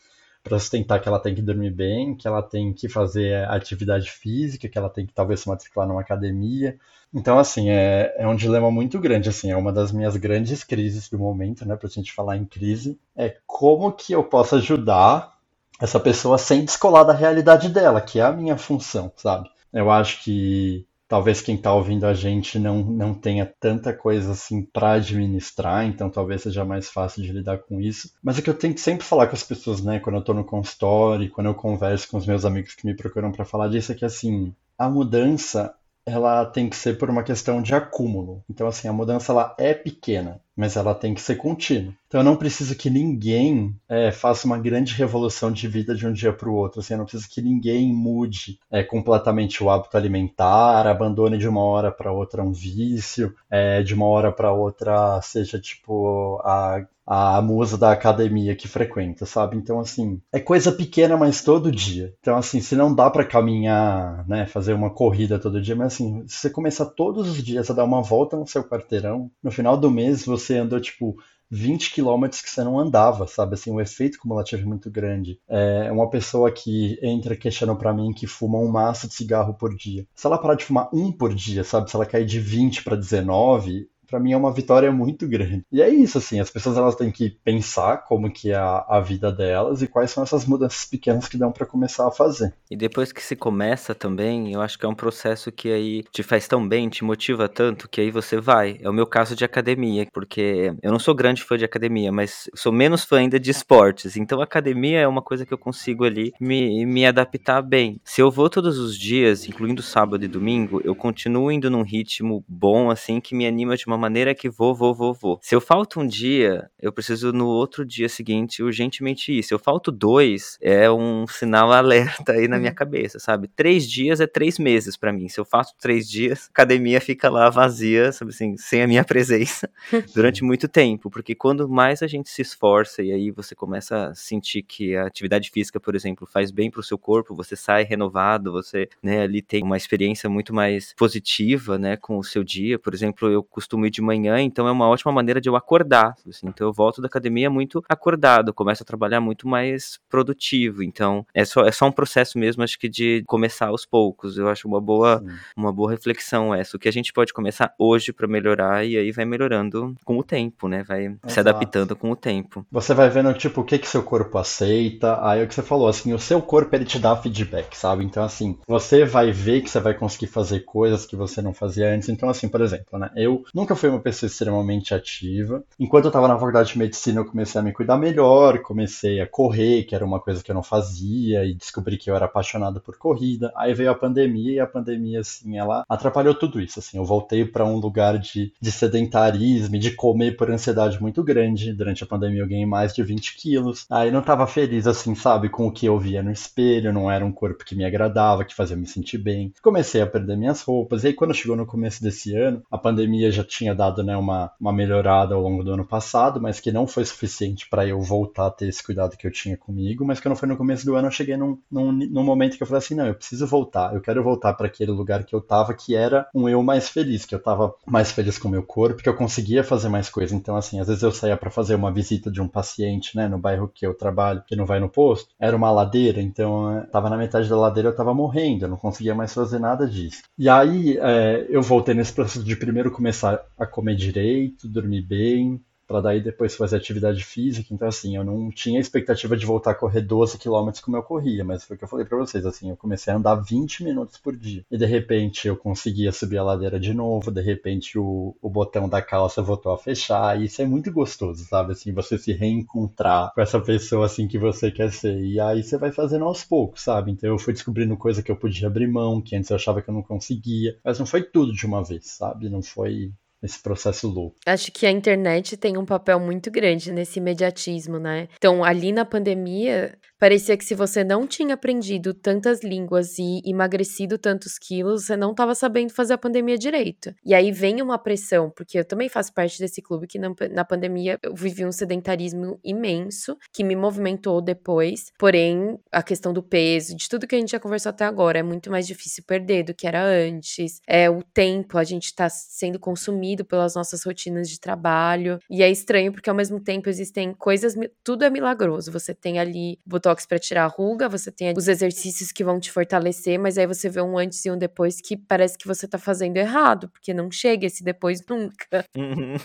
Para sustentar que ela tem que dormir bem, que ela tem que fazer atividade física, que ela tem que talvez se matricular numa academia. Então, assim, é, é um dilema muito grande, assim, é uma das minhas grandes crises do momento, né? Para a gente falar em crise, é como que eu posso ajudar essa pessoa sem descolar da realidade dela, que é a minha função, sabe? Eu acho que talvez quem está ouvindo a gente não, não tenha tanta coisa assim para administrar, então talvez seja mais fácil de lidar com isso. Mas é que eu tenho que sempre falar com as pessoas, né, quando eu estou no consultório, quando eu converso com os meus amigos que me procuram para falar disso, é que assim, a mudança ela tem que ser por uma questão de acúmulo. Então, assim, a mudança ela é pequena, mas ela tem que ser contínua. Então, eu não preciso que ninguém é, faça uma grande revolução de vida de um dia para o outro. Assim, eu não preciso que ninguém mude é, completamente o hábito alimentar, abandone de uma hora para outra um vício, é, de uma hora para outra seja tipo a a musa da academia que frequenta, sabe? Então, assim, é coisa pequena, mas todo dia. Então, assim, se não dá para caminhar, né, fazer uma corrida todo dia, mas assim, se você começar todos os dias a dar uma volta no seu quarteirão, no final do mês você andou, tipo, 20 quilômetros que você não andava, sabe? Assim, o efeito cumulativo é muito grande. É uma pessoa que entra questionando para mim que fuma um maço de cigarro por dia. Se ela parar de fumar um por dia, sabe? Se ela cair de 20 para 19, para mim é uma vitória muito grande. E é isso, assim, as pessoas elas têm que pensar como que é a, a vida delas e quais são essas mudanças pequenas que dão para começar a fazer. E depois que se começa também, eu acho que é um processo que aí te faz tão bem, te motiva tanto, que aí você vai. É o meu caso de academia, porque eu não sou grande fã de academia, mas sou menos fã ainda de esportes. Então academia é uma coisa que eu consigo ali me, me adaptar bem. Se eu vou todos os dias, incluindo sábado e domingo, eu continuo indo num ritmo bom, assim, que me anima de uma maneira que vou, vou, vou, vou. Se eu falto um dia, eu preciso no outro dia seguinte urgentemente ir. Se eu falto dois, é um sinal alerta aí na minha cabeça, sabe? Três dias é três meses para mim. Se eu faço três dias, a academia fica lá vazia, sabe assim, sem a minha presença durante muito tempo. Porque quando mais a gente se esforça e aí você começa a sentir que a atividade física, por exemplo, faz bem pro seu corpo, você sai renovado, você, né, ali tem uma experiência muito mais positiva, né, com o seu dia. Por exemplo, eu costumo ir de manhã, então é uma ótima maneira de eu acordar. Assim, então eu volto da academia muito acordado, começo a trabalhar muito mais produtivo. Então é só, é só um processo mesmo, acho que de começar aos poucos. Eu acho uma boa, uma boa reflexão essa. O que a gente pode começar hoje para melhorar e aí vai melhorando com o tempo, né? Vai Exato. se adaptando com o tempo. Você vai vendo, tipo, o que que seu corpo aceita. Aí é o que você falou, assim, o seu corpo ele te dá feedback, sabe? Então, assim, você vai ver que você vai conseguir fazer coisas que você não fazia antes. Então, assim, por exemplo, né? Eu nunca fui uma pessoa extremamente ativa. Enquanto eu estava na faculdade de medicina, eu comecei a me cuidar melhor, comecei a correr, que era uma coisa que eu não fazia, e descobri que eu era apaixonado por corrida. Aí veio a pandemia, e a pandemia, assim, ela atrapalhou tudo isso. Assim, eu voltei para um lugar de, de sedentarismo, de comer por ansiedade muito grande. Durante a pandemia, eu ganhei mais de 20 quilos. Aí não estava feliz, assim, sabe, com o que eu via no espelho, não era um corpo que me agradava, que fazia me sentir bem. Comecei a perder minhas roupas. E aí, quando chegou no começo desse ano, a pandemia já tinha dado né, uma, uma melhorada ao longo do ano passado, mas que não foi suficiente para eu voltar a ter esse cuidado que eu tinha comigo. Mas quando foi no começo do ano, eu cheguei num, num, num momento que eu falei assim: não, eu preciso voltar, eu quero voltar para aquele lugar que eu tava, que era um eu mais feliz, que eu tava mais feliz com o meu corpo, que eu conseguia fazer mais coisas. Então, assim, às vezes eu saía para fazer uma visita de um paciente, né, no bairro que eu trabalho, que não vai no posto, era uma ladeira, então eu tava na metade da ladeira, eu tava morrendo, eu não conseguia mais fazer nada disso. E aí é, eu voltei nesse processo de primeiro começar a comer direito, dormir bem, para daí depois fazer atividade física. Então, assim, eu não tinha expectativa de voltar a correr 12 km como eu corria, mas foi o que eu falei para vocês, assim, eu comecei a andar 20 minutos por dia. E de repente eu conseguia subir a ladeira de novo, de repente o, o botão da calça voltou a fechar, e isso é muito gostoso, sabe? Assim, você se reencontrar com essa pessoa assim que você quer ser. E aí você vai fazendo aos poucos, sabe? Então eu fui descobrindo coisa que eu podia abrir mão, que antes eu achava que eu não conseguia. Mas não foi tudo de uma vez, sabe? Não foi esse processo louco. Acho que a internet tem um papel muito grande nesse imediatismo, né? Então, ali na pandemia, parecia que se você não tinha aprendido tantas línguas e emagrecido tantos quilos, você não estava sabendo fazer a pandemia direito. E aí vem uma pressão, porque eu também faço parte desse clube que na, pandemia eu vivi um sedentarismo imenso, que me movimentou depois. Porém, a questão do peso, de tudo que a gente já conversou até agora, é muito mais difícil perder do que era antes. É o tempo, a gente está sendo consumido pelas nossas rotinas de trabalho. E é estranho porque ao mesmo tempo existem coisas, tudo é milagroso. Você tem ali botox para tirar a ruga, você tem os exercícios que vão te fortalecer, mas aí você vê um antes e um depois que parece que você tá fazendo errado, porque não chega esse depois nunca.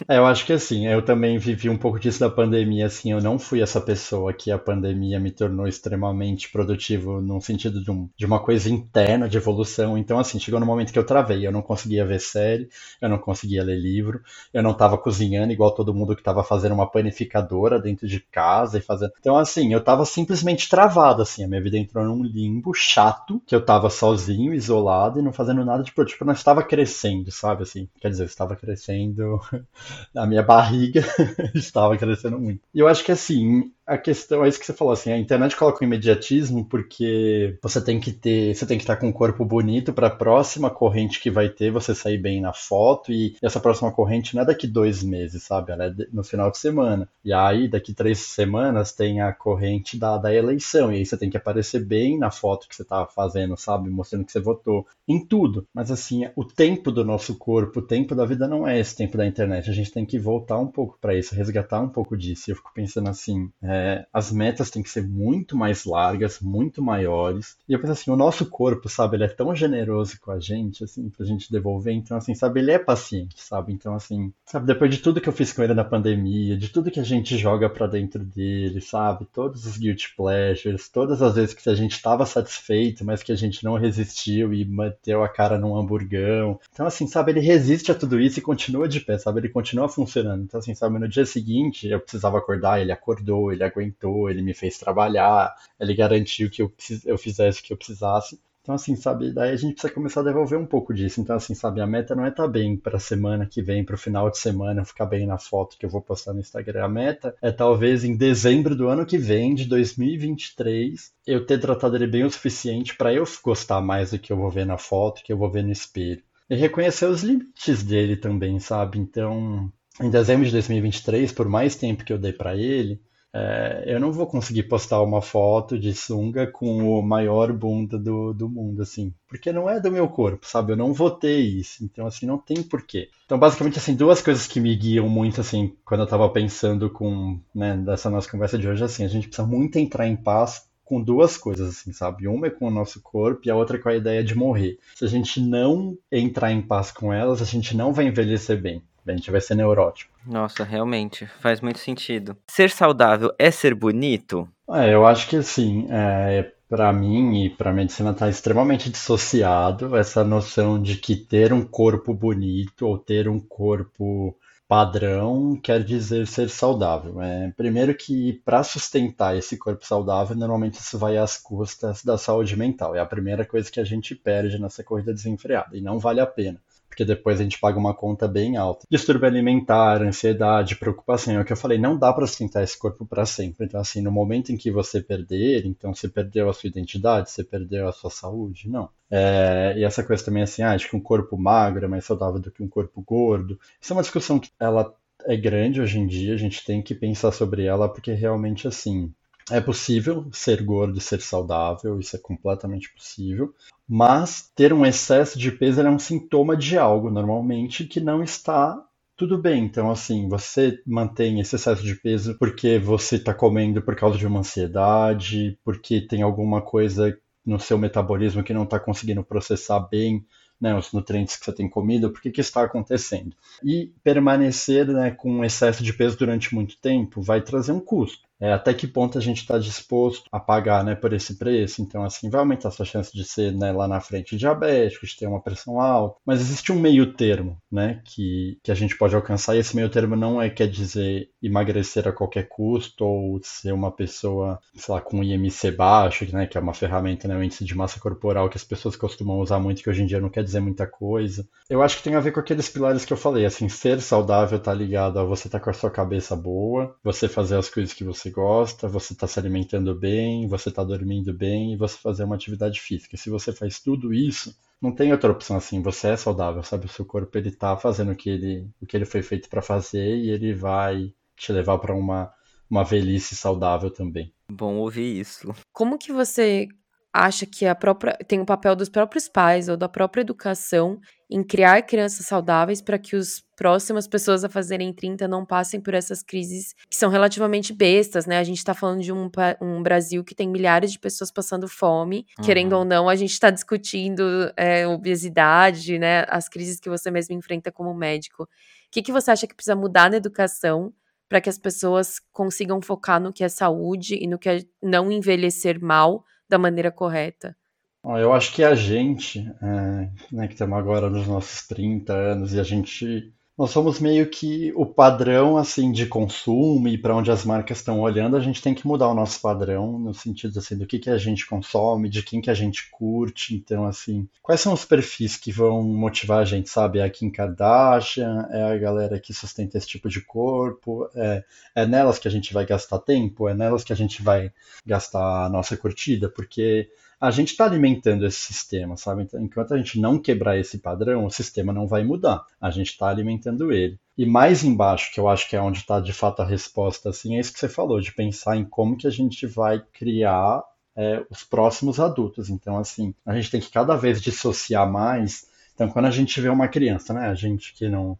É, eu acho que assim, eu também vivi um pouco disso da pandemia, assim, eu não fui essa pessoa que a pandemia me tornou extremamente produtivo num sentido de, um, de uma coisa interna, de evolução. Então, assim, chegou no momento que eu travei, eu não conseguia ver série, eu não conseguia ler livro. Eu não estava cozinhando igual todo mundo que estava fazendo uma panificadora dentro de casa e fazendo. Então, assim, eu estava simplesmente travado, assim. A minha vida entrou num limbo chato, que eu estava sozinho, isolado e não fazendo nada. Tipo, eu não estava crescendo, sabe? Assim, quer dizer, eu estava crescendo. a minha barriga estava crescendo muito. E eu acho que, assim, a questão é isso que você falou assim, a internet coloca o imediatismo porque você tem que ter, você tem que estar com um corpo bonito para a próxima corrente que vai ter, você sair bem na foto e essa próxima corrente não é daqui dois meses, sabe? Ela é no final de semana. E aí daqui três semanas tem a corrente da, da eleição e aí você tem que aparecer bem na foto que você tá fazendo, sabe? Mostrando que você votou em tudo. Mas assim, o tempo do nosso corpo, o tempo da vida não é esse tempo da internet. A gente tem que voltar um pouco para isso, resgatar um pouco disso. E eu fico pensando assim, é, é, as metas têm que ser muito mais largas, muito maiores. E eu penso assim, o nosso corpo, sabe, ele é tão generoso com a gente, assim, pra gente devolver. Então, assim, sabe, ele é paciente, sabe? Então, assim, sabe, depois de tudo que eu fiz com ele na pandemia, de tudo que a gente joga para dentro dele, sabe? Todos os guilty pleasures, todas as vezes que a gente estava satisfeito, mas que a gente não resistiu e meteu a cara num hamburgão. Então, assim, sabe, ele resiste a tudo isso e continua de pé, sabe? Ele continua funcionando. Então, assim, sabe, no dia seguinte eu precisava acordar, ele acordou, ele aguentou, ele me fez trabalhar, ele garantiu que eu, eu fizesse o que eu precisasse. Então, assim, sabe, daí a gente precisa começar a devolver um pouco disso. Então, assim, sabe, a meta não é estar tá bem para a semana que vem, para o final de semana, ficar bem na foto que eu vou postar no Instagram. A meta é talvez em dezembro do ano que vem, de 2023, eu ter tratado ele bem o suficiente para eu gostar mais do que eu vou ver na foto, que eu vou ver no espelho. E reconhecer os limites dele também, sabe? Então, em dezembro de 2023, por mais tempo que eu dei para ele, é, eu não vou conseguir postar uma foto de sunga com o maior bunda do, do mundo, assim, porque não é do meu corpo, sabe? Eu não vou ter isso, então, assim, não tem porquê. Então, basicamente, assim, duas coisas que me guiam muito, assim, quando eu tava pensando com, né, dessa nossa conversa de hoje, assim, a gente precisa muito entrar em paz com duas coisas, assim, sabe? Uma é com o nosso corpo e a outra é com a ideia de morrer. Se a gente não entrar em paz com elas, a gente não vai envelhecer bem. A gente vai ser neurótico. Nossa, realmente, faz muito sentido. Ser saudável é ser bonito? É, eu acho que sim. É, para mim e para medicina está extremamente dissociado essa noção de que ter um corpo bonito ou ter um corpo padrão quer dizer ser saudável. É, primeiro que para sustentar esse corpo saudável, normalmente isso vai às custas da saúde mental. É a primeira coisa que a gente perde nessa corrida desenfreada e não vale a pena porque depois a gente paga uma conta bem alta. Distúrbio alimentar, ansiedade, preocupação, é o que eu falei, não dá para sustentar esse corpo para sempre. Então, assim, no momento em que você perder, então você perdeu a sua identidade, você perdeu a sua saúde, não. É, e essa coisa também, assim, ah, acho que um corpo magro é mais saudável do que um corpo gordo. Isso é uma discussão que ela é grande hoje em dia, a gente tem que pensar sobre ela, porque realmente, assim, é possível ser gordo e ser saudável, isso é completamente possível, mas ter um excesso de peso é um sintoma de algo, normalmente, que não está tudo bem. Então, assim, você mantém esse excesso de peso porque você está comendo por causa de uma ansiedade, porque tem alguma coisa no seu metabolismo que não está conseguindo processar bem né, os nutrientes que você tem comido, por que, está acontecendo. E permanecer né, com excesso de peso durante muito tempo vai trazer um custo é, até que ponto a gente está disposto a pagar né, por esse preço. Então, assim, vai aumentar a sua chance de ser né, lá na frente diabético, de ter uma pressão alta. Mas existe um meio termo né, que, que a gente pode alcançar, e esse meio termo não é quer dizer emagrecer a qualquer custo ou ser uma pessoa, sei lá, com IMC baixo, né, que é uma ferramenta, né, o índice de massa corporal que as pessoas costumam usar muito, que hoje em dia não quer dizer muita coisa. Eu acho que tem a ver com aqueles pilares que eu falei, assim, ser saudável tá ligado a você estar tá com a sua cabeça boa, você fazer as coisas que você você gosta, você está se alimentando bem, você está dormindo bem e você fazer uma atividade física. Se você faz tudo isso, não tem outra opção assim, você é saudável, sabe? O seu corpo ele tá fazendo o que ele, o que ele foi feito para fazer e ele vai te levar para uma, uma velhice saudável também. Bom ouvir isso. Como que você acha que a própria tem o papel dos próprios pais ou da própria educação em criar crianças saudáveis para que os próximas pessoas a fazerem 30 não passem por essas crises que são relativamente bestas, né? A gente está falando de um, um, Brasil que tem milhares de pessoas passando fome, uhum. querendo ou não, a gente está discutindo é, obesidade, né? As crises que você mesmo enfrenta como médico. O que, que você acha que precisa mudar na educação para que as pessoas consigam focar no que é saúde e no que é não envelhecer mal da maneira correta? Eu acho que a gente, é, né, que estamos agora nos nossos 30 anos e a gente nós somos meio que o padrão assim de consumo e para onde as marcas estão olhando, a gente tem que mudar o nosso padrão no sentido assim do que que a gente consome, de quem que a gente curte. Então assim, quais são os perfis que vão motivar a gente, sabe? É a Kim Kardashian, é a galera que sustenta esse tipo de corpo, é, é nelas que a gente vai gastar tempo, é nelas que a gente vai gastar a nossa curtida, porque a gente está alimentando esse sistema, sabe? Então, enquanto a gente não quebrar esse padrão, o sistema não vai mudar. A gente está alimentando ele. E mais embaixo, que eu acho que é onde está de fato a resposta, assim, é isso que você falou, de pensar em como que a gente vai criar é, os próximos adultos. Então, assim, a gente tem que cada vez dissociar mais. Então, quando a gente vê uma criança, né? A gente que não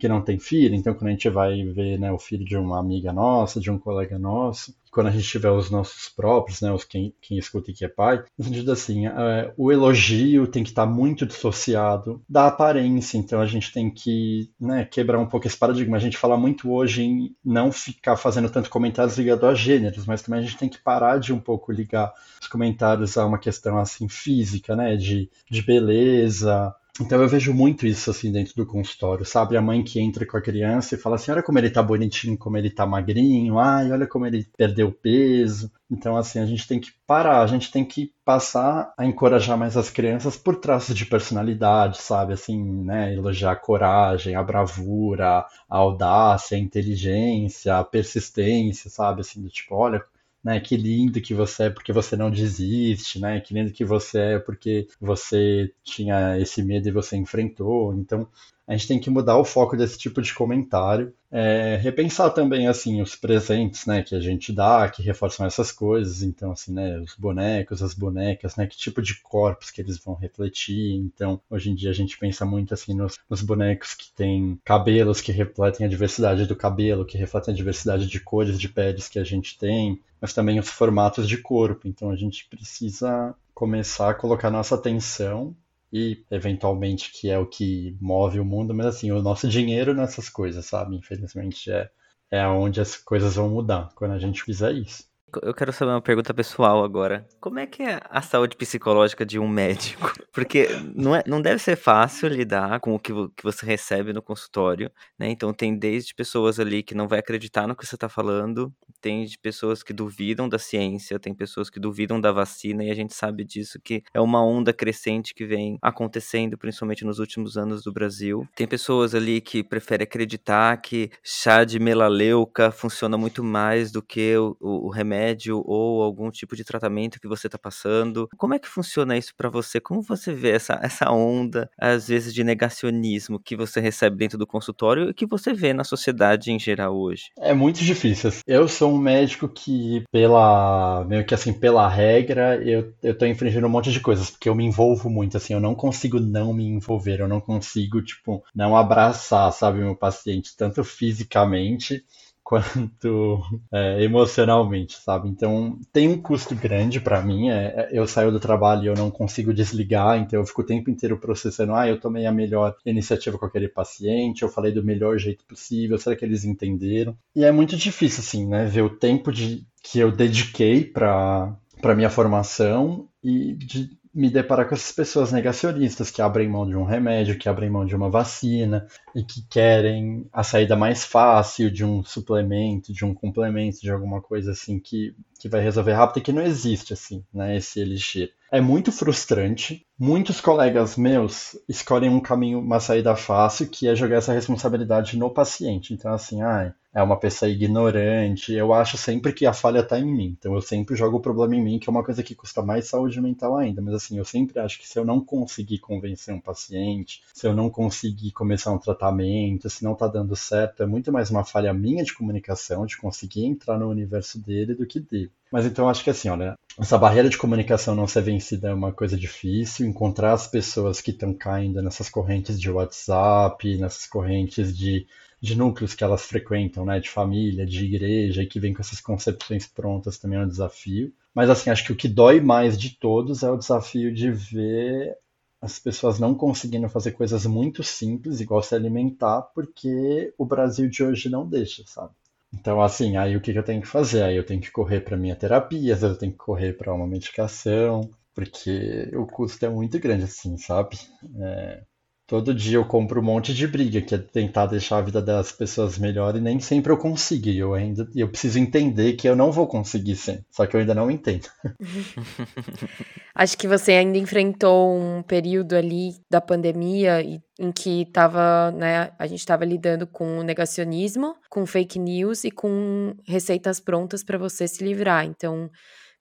que não tem filho, então quando a gente vai ver né, o filho de uma amiga nossa, de um colega nosso, quando a gente tiver os nossos próprios, né, os quem, quem escuta e que é pai, no sentido assim, é, o elogio tem que estar tá muito dissociado da aparência, então a gente tem que né, quebrar um pouco esse paradigma. A gente fala muito hoje em não ficar fazendo tanto comentários ligados a gêneros, mas também a gente tem que parar de um pouco ligar os comentários a uma questão assim física, né, de, de beleza, então eu vejo muito isso assim dentro do consultório, sabe? A mãe que entra com a criança e fala assim: olha como ele tá bonitinho, como ele tá magrinho, ai, olha como ele perdeu peso. Então, assim, a gente tem que parar, a gente tem que passar a encorajar mais as crianças por traços de personalidade, sabe? Assim, né? Elogiar a coragem, a bravura, a audácia, a inteligência, a persistência, sabe? Assim, do tipo, olha né? Que lindo que você é porque você não desiste, né? Que lindo que você é porque você tinha esse medo e você enfrentou. Então, a gente tem que mudar o foco desse tipo de comentário. É, repensar também, assim, os presentes, né, que a gente dá, que reforçam essas coisas. Então, assim, né, os bonecos, as bonecas, né, que tipo de corpos que eles vão refletir. Então, hoje em dia a gente pensa muito, assim, nos, nos bonecos que têm cabelos que refletem a diversidade do cabelo, que refletem a diversidade de cores de peles que a gente tem, mas também os formatos de corpo. Então, a gente precisa começar a colocar nossa atenção e eventualmente que é o que move o mundo, mas assim, o nosso dinheiro nessas coisas, sabe? Infelizmente é, é onde as coisas vão mudar quando a gente fizer isso. Eu quero saber uma pergunta pessoal agora. Como é que é a saúde psicológica de um médico? Porque não, é, não deve ser fácil lidar com o que, que você recebe no consultório, né? Então tem desde pessoas ali que não vai acreditar no que você está falando, tem de pessoas que duvidam da ciência, tem pessoas que duvidam da vacina, e a gente sabe disso que é uma onda crescente que vem acontecendo, principalmente nos últimos anos do Brasil. Tem pessoas ali que preferem acreditar que chá de melaleuca funciona muito mais do que o, o, o remédio remédio ou algum tipo de tratamento que você está passando. Como é que funciona isso para você? Como você vê essa, essa onda, às vezes, de negacionismo que você recebe dentro do consultório e que você vê na sociedade em geral hoje? É muito difícil. Eu sou um médico que, pela meio que assim, pela regra, eu, eu tô infringindo um monte de coisas, porque eu me envolvo muito, assim, eu não consigo não me envolver, eu não consigo, tipo, não abraçar, sabe, meu paciente, tanto fisicamente quanto é, emocionalmente, sabe? Então tem um custo grande para mim. É, é, eu saio do trabalho e eu não consigo desligar, então eu fico o tempo inteiro processando. Ah, eu tomei a melhor iniciativa com aquele paciente, eu falei do melhor jeito possível. Será que eles entenderam? E é muito difícil, assim, né? Ver o tempo de, que eu dediquei para para minha formação e de me deparar com essas pessoas negacionistas que abrem mão de um remédio, que abrem mão de uma vacina e que querem a saída mais fácil de um suplemento, de um complemento, de alguma coisa assim que, que vai resolver rápido e que não existe assim, né, esse elixir. É muito frustrante. Muitos colegas meus escolhem um caminho, uma saída fácil, que é jogar essa responsabilidade no paciente. Então, assim, ah, é uma pessoa ignorante. Eu acho sempre que a falha está em mim. Então, eu sempre jogo o problema em mim, que é uma coisa que custa mais saúde mental ainda. Mas, assim, eu sempre acho que se eu não conseguir convencer um paciente, se eu não conseguir começar um tratamento, se não está dando certo, é muito mais uma falha minha de comunicação, de conseguir entrar no universo dele do que dele. Mas então acho que assim, olha, essa barreira de comunicação não ser vencida é uma coisa difícil. Encontrar as pessoas que estão caindo nessas correntes de WhatsApp, nessas correntes de, de núcleos que elas frequentam, né, de família, de igreja, e que vem com essas concepções prontas também é um desafio. Mas assim, acho que o que dói mais de todos é o desafio de ver as pessoas não conseguindo fazer coisas muito simples, igual se alimentar, porque o Brasil de hoje não deixa, sabe? Então, assim, aí o que, que eu tenho que fazer? Aí eu tenho que correr para minha terapia, às vezes eu tenho que correr para uma medicação, porque o custo é muito grande, assim, sabe? É, todo dia eu compro um monte de briga, que é tentar deixar a vida das pessoas melhor e nem sempre eu consigo. E eu ainda eu preciso entender que eu não vou conseguir sim, só que eu ainda não entendo. Acho que você ainda enfrentou um período ali da pandemia em que tava, né, a gente estava lidando com o negacionismo, com fake news e com receitas prontas para você se livrar. Então,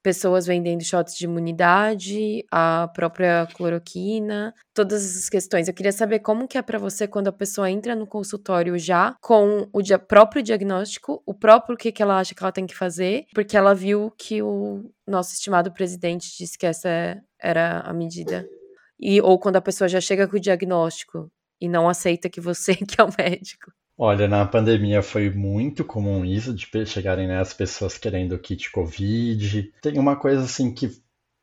pessoas vendendo shots de imunidade, a própria cloroquina, todas essas questões. Eu queria saber como que é para você quando a pessoa entra no consultório já com o dia, próprio diagnóstico, o próprio que, que ela acha que ela tem que fazer, porque ela viu que o nosso estimado presidente disse que essa era a medida. E, ou quando a pessoa já chega com o diagnóstico e não aceita que você que é o médico. Olha, na pandemia foi muito comum isso, de chegarem né, as pessoas querendo kit Covid. Tem uma coisa assim que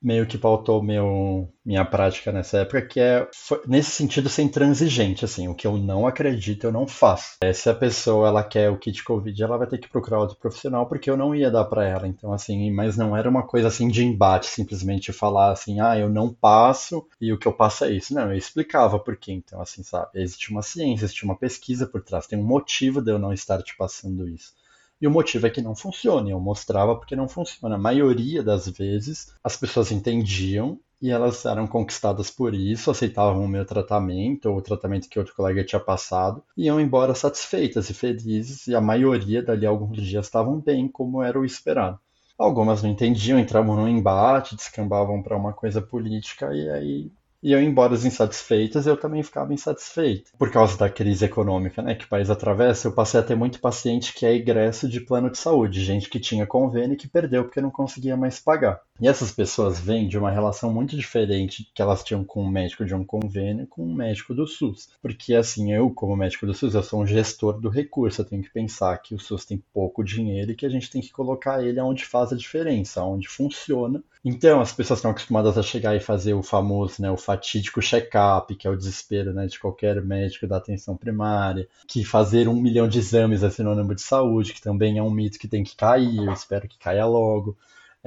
meio que pautou meu, minha prática nessa época, que é, foi, nesse sentido, ser intransigente, assim, o que eu não acredito, eu não faço. É, se a pessoa, ela quer o kit Covid, ela vai ter que procurar outro profissional, porque eu não ia dar para ela, então, assim, mas não era uma coisa, assim, de embate, simplesmente falar, assim, ah, eu não passo, e o que eu passo é isso. Não, eu explicava por quê, então, assim, sabe, existe uma ciência, existe uma pesquisa por trás, tem um motivo de eu não estar te passando isso. E o motivo é que não funciona. Eu mostrava porque não funciona. A maioria das vezes as pessoas entendiam e elas eram conquistadas por isso, aceitavam o meu tratamento ou o tratamento que outro colega tinha passado e iam embora satisfeitas e felizes. E a maioria dali alguns dias estavam bem, como era o esperado. Algumas não entendiam, entravam num embate, descambavam para uma coisa política e aí iam embora insatisfeitas, eu também ficava insatisfeito. Por causa da crise econômica né, que o país atravessa, eu passei a ter muito paciente que é egresso de plano de saúde, gente que tinha convênio e que perdeu porque não conseguia mais pagar. E essas pessoas vêm de uma relação muito diferente que elas tinham com um médico de um convênio com um médico do SUS. Porque assim, eu como médico do SUS, eu sou um gestor do recurso, eu tenho que pensar que o SUS tem pouco dinheiro e que a gente tem que colocar ele onde faz a diferença, onde funciona. Então, as pessoas estão acostumadas a chegar e fazer o famoso, né, o fatídico check-up, que é o desespero né, de qualquer médico da atenção primária, que fazer um milhão de exames é sinônimo de saúde, que também é um mito que tem que cair, eu espero que caia logo.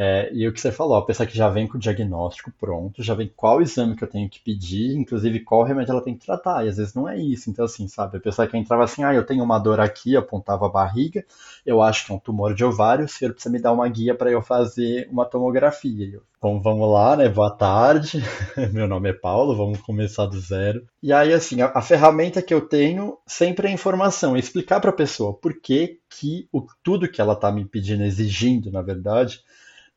É, e o que você falou, a pessoa que já vem com o diagnóstico pronto, já vem qual exame que eu tenho que pedir, inclusive qual remédio ela tem que tratar, e às vezes não é isso. Então, assim, sabe, a pessoa que entrava assim, ah, eu tenho uma dor aqui, apontava a barriga, eu acho que é um tumor de ovário, o senhor precisa me dar uma guia para eu fazer uma tomografia. Eu, Bom, vamos lá, né? Boa tarde. Meu nome é Paulo, vamos começar do zero. E aí, assim, a, a ferramenta que eu tenho sempre é informação, é explicar para a pessoa por que, que o, tudo que ela está me pedindo, exigindo, na verdade,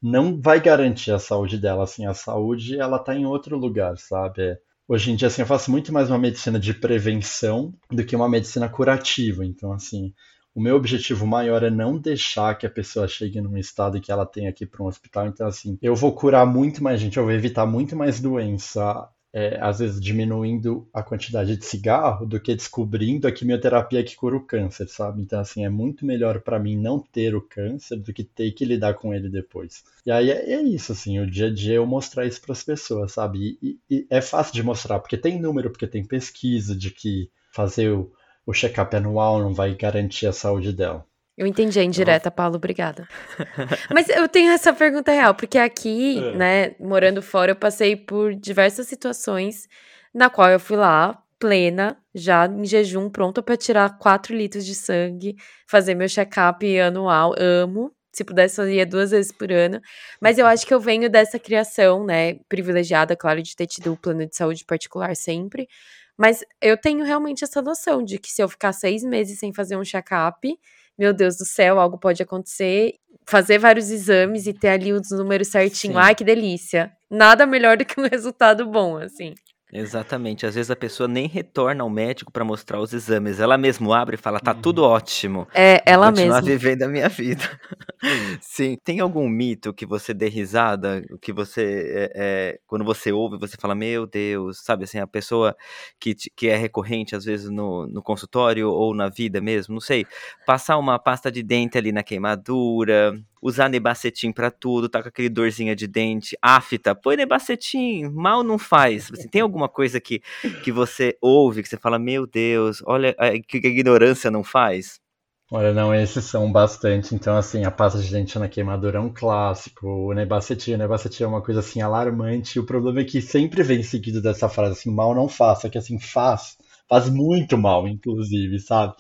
não vai garantir a saúde dela, assim, a saúde ela tá em outro lugar, sabe? Hoje em dia, assim, eu faço muito mais uma medicina de prevenção do que uma medicina curativa, então, assim, o meu objetivo maior é não deixar que a pessoa chegue num estado que ela tenha que ir para um hospital. Então, assim, eu vou curar muito mais gente, eu vou evitar muito mais doença é, às vezes diminuindo a quantidade de cigarro do que descobrindo a quimioterapia que cura o câncer, sabe? Então, assim, é muito melhor para mim não ter o câncer do que ter que lidar com ele depois. E aí é, é isso, assim, o dia a dia eu mostrar isso para as pessoas, sabe? E, e, é fácil de mostrar, porque tem número, porque tem pesquisa de que fazer o, o check-up anual não vai garantir a saúde dela. Eu entendi a indireta, Paulo, obrigada. Mas eu tenho essa pergunta real, porque aqui, é. né, morando fora, eu passei por diversas situações na qual eu fui lá, plena, já em jejum, pronta para tirar 4 litros de sangue, fazer meu check-up anual. Amo. Se pudesse, fazer duas vezes por ano. Mas eu acho que eu venho dessa criação, né, privilegiada, claro, de ter tido o plano de saúde particular sempre. Mas eu tenho realmente essa noção de que se eu ficar seis meses sem fazer um check-up, meu Deus do céu, algo pode acontecer, fazer vários exames e ter ali os números certinho. Sim. Ai, que delícia. Nada melhor do que um resultado bom, assim. Exatamente. Às vezes a pessoa nem retorna ao médico para mostrar os exames. Ela mesmo abre e fala: tá tudo uhum. ótimo. É, ela mesma. Continuar vivendo a minha vida. Sim. Tem algum mito que você dê risada, que você, é, é, quando você ouve, você fala: Meu Deus, sabe assim, a pessoa que, que é recorrente, às vezes, no, no consultório ou na vida mesmo, não sei, passar uma pasta de dente ali na queimadura, usar nebacetim para tudo, tá com aquele dorzinha de dente, afta, põe nebacetim, mal não faz. Assim, tem alguma coisa que, que você ouve, que você fala, meu Deus, olha que a ignorância não faz? Olha, não, esses são bastante. Então, assim, a pasta de dente na queimadura é um clássico. O nebacetim, o nebacetim é uma coisa, assim, alarmante. O problema é que sempre vem seguido dessa frase, assim, mal não faça, que, assim, faz. Faz muito mal, inclusive, sabe?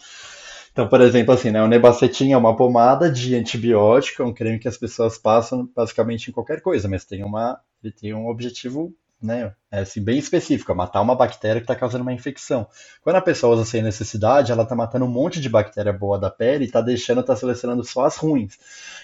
Então, por exemplo, assim, né, o nebacetim é uma pomada de antibiótico, é um creme que as pessoas passam basicamente em qualquer coisa, mas tem uma, ele tem um objetivo né, é assim, bem específico, é matar uma bactéria que está causando uma infecção. Quando a pessoa usa sem necessidade, ela está matando um monte de bactéria boa da pele e está deixando, está selecionando só as ruins.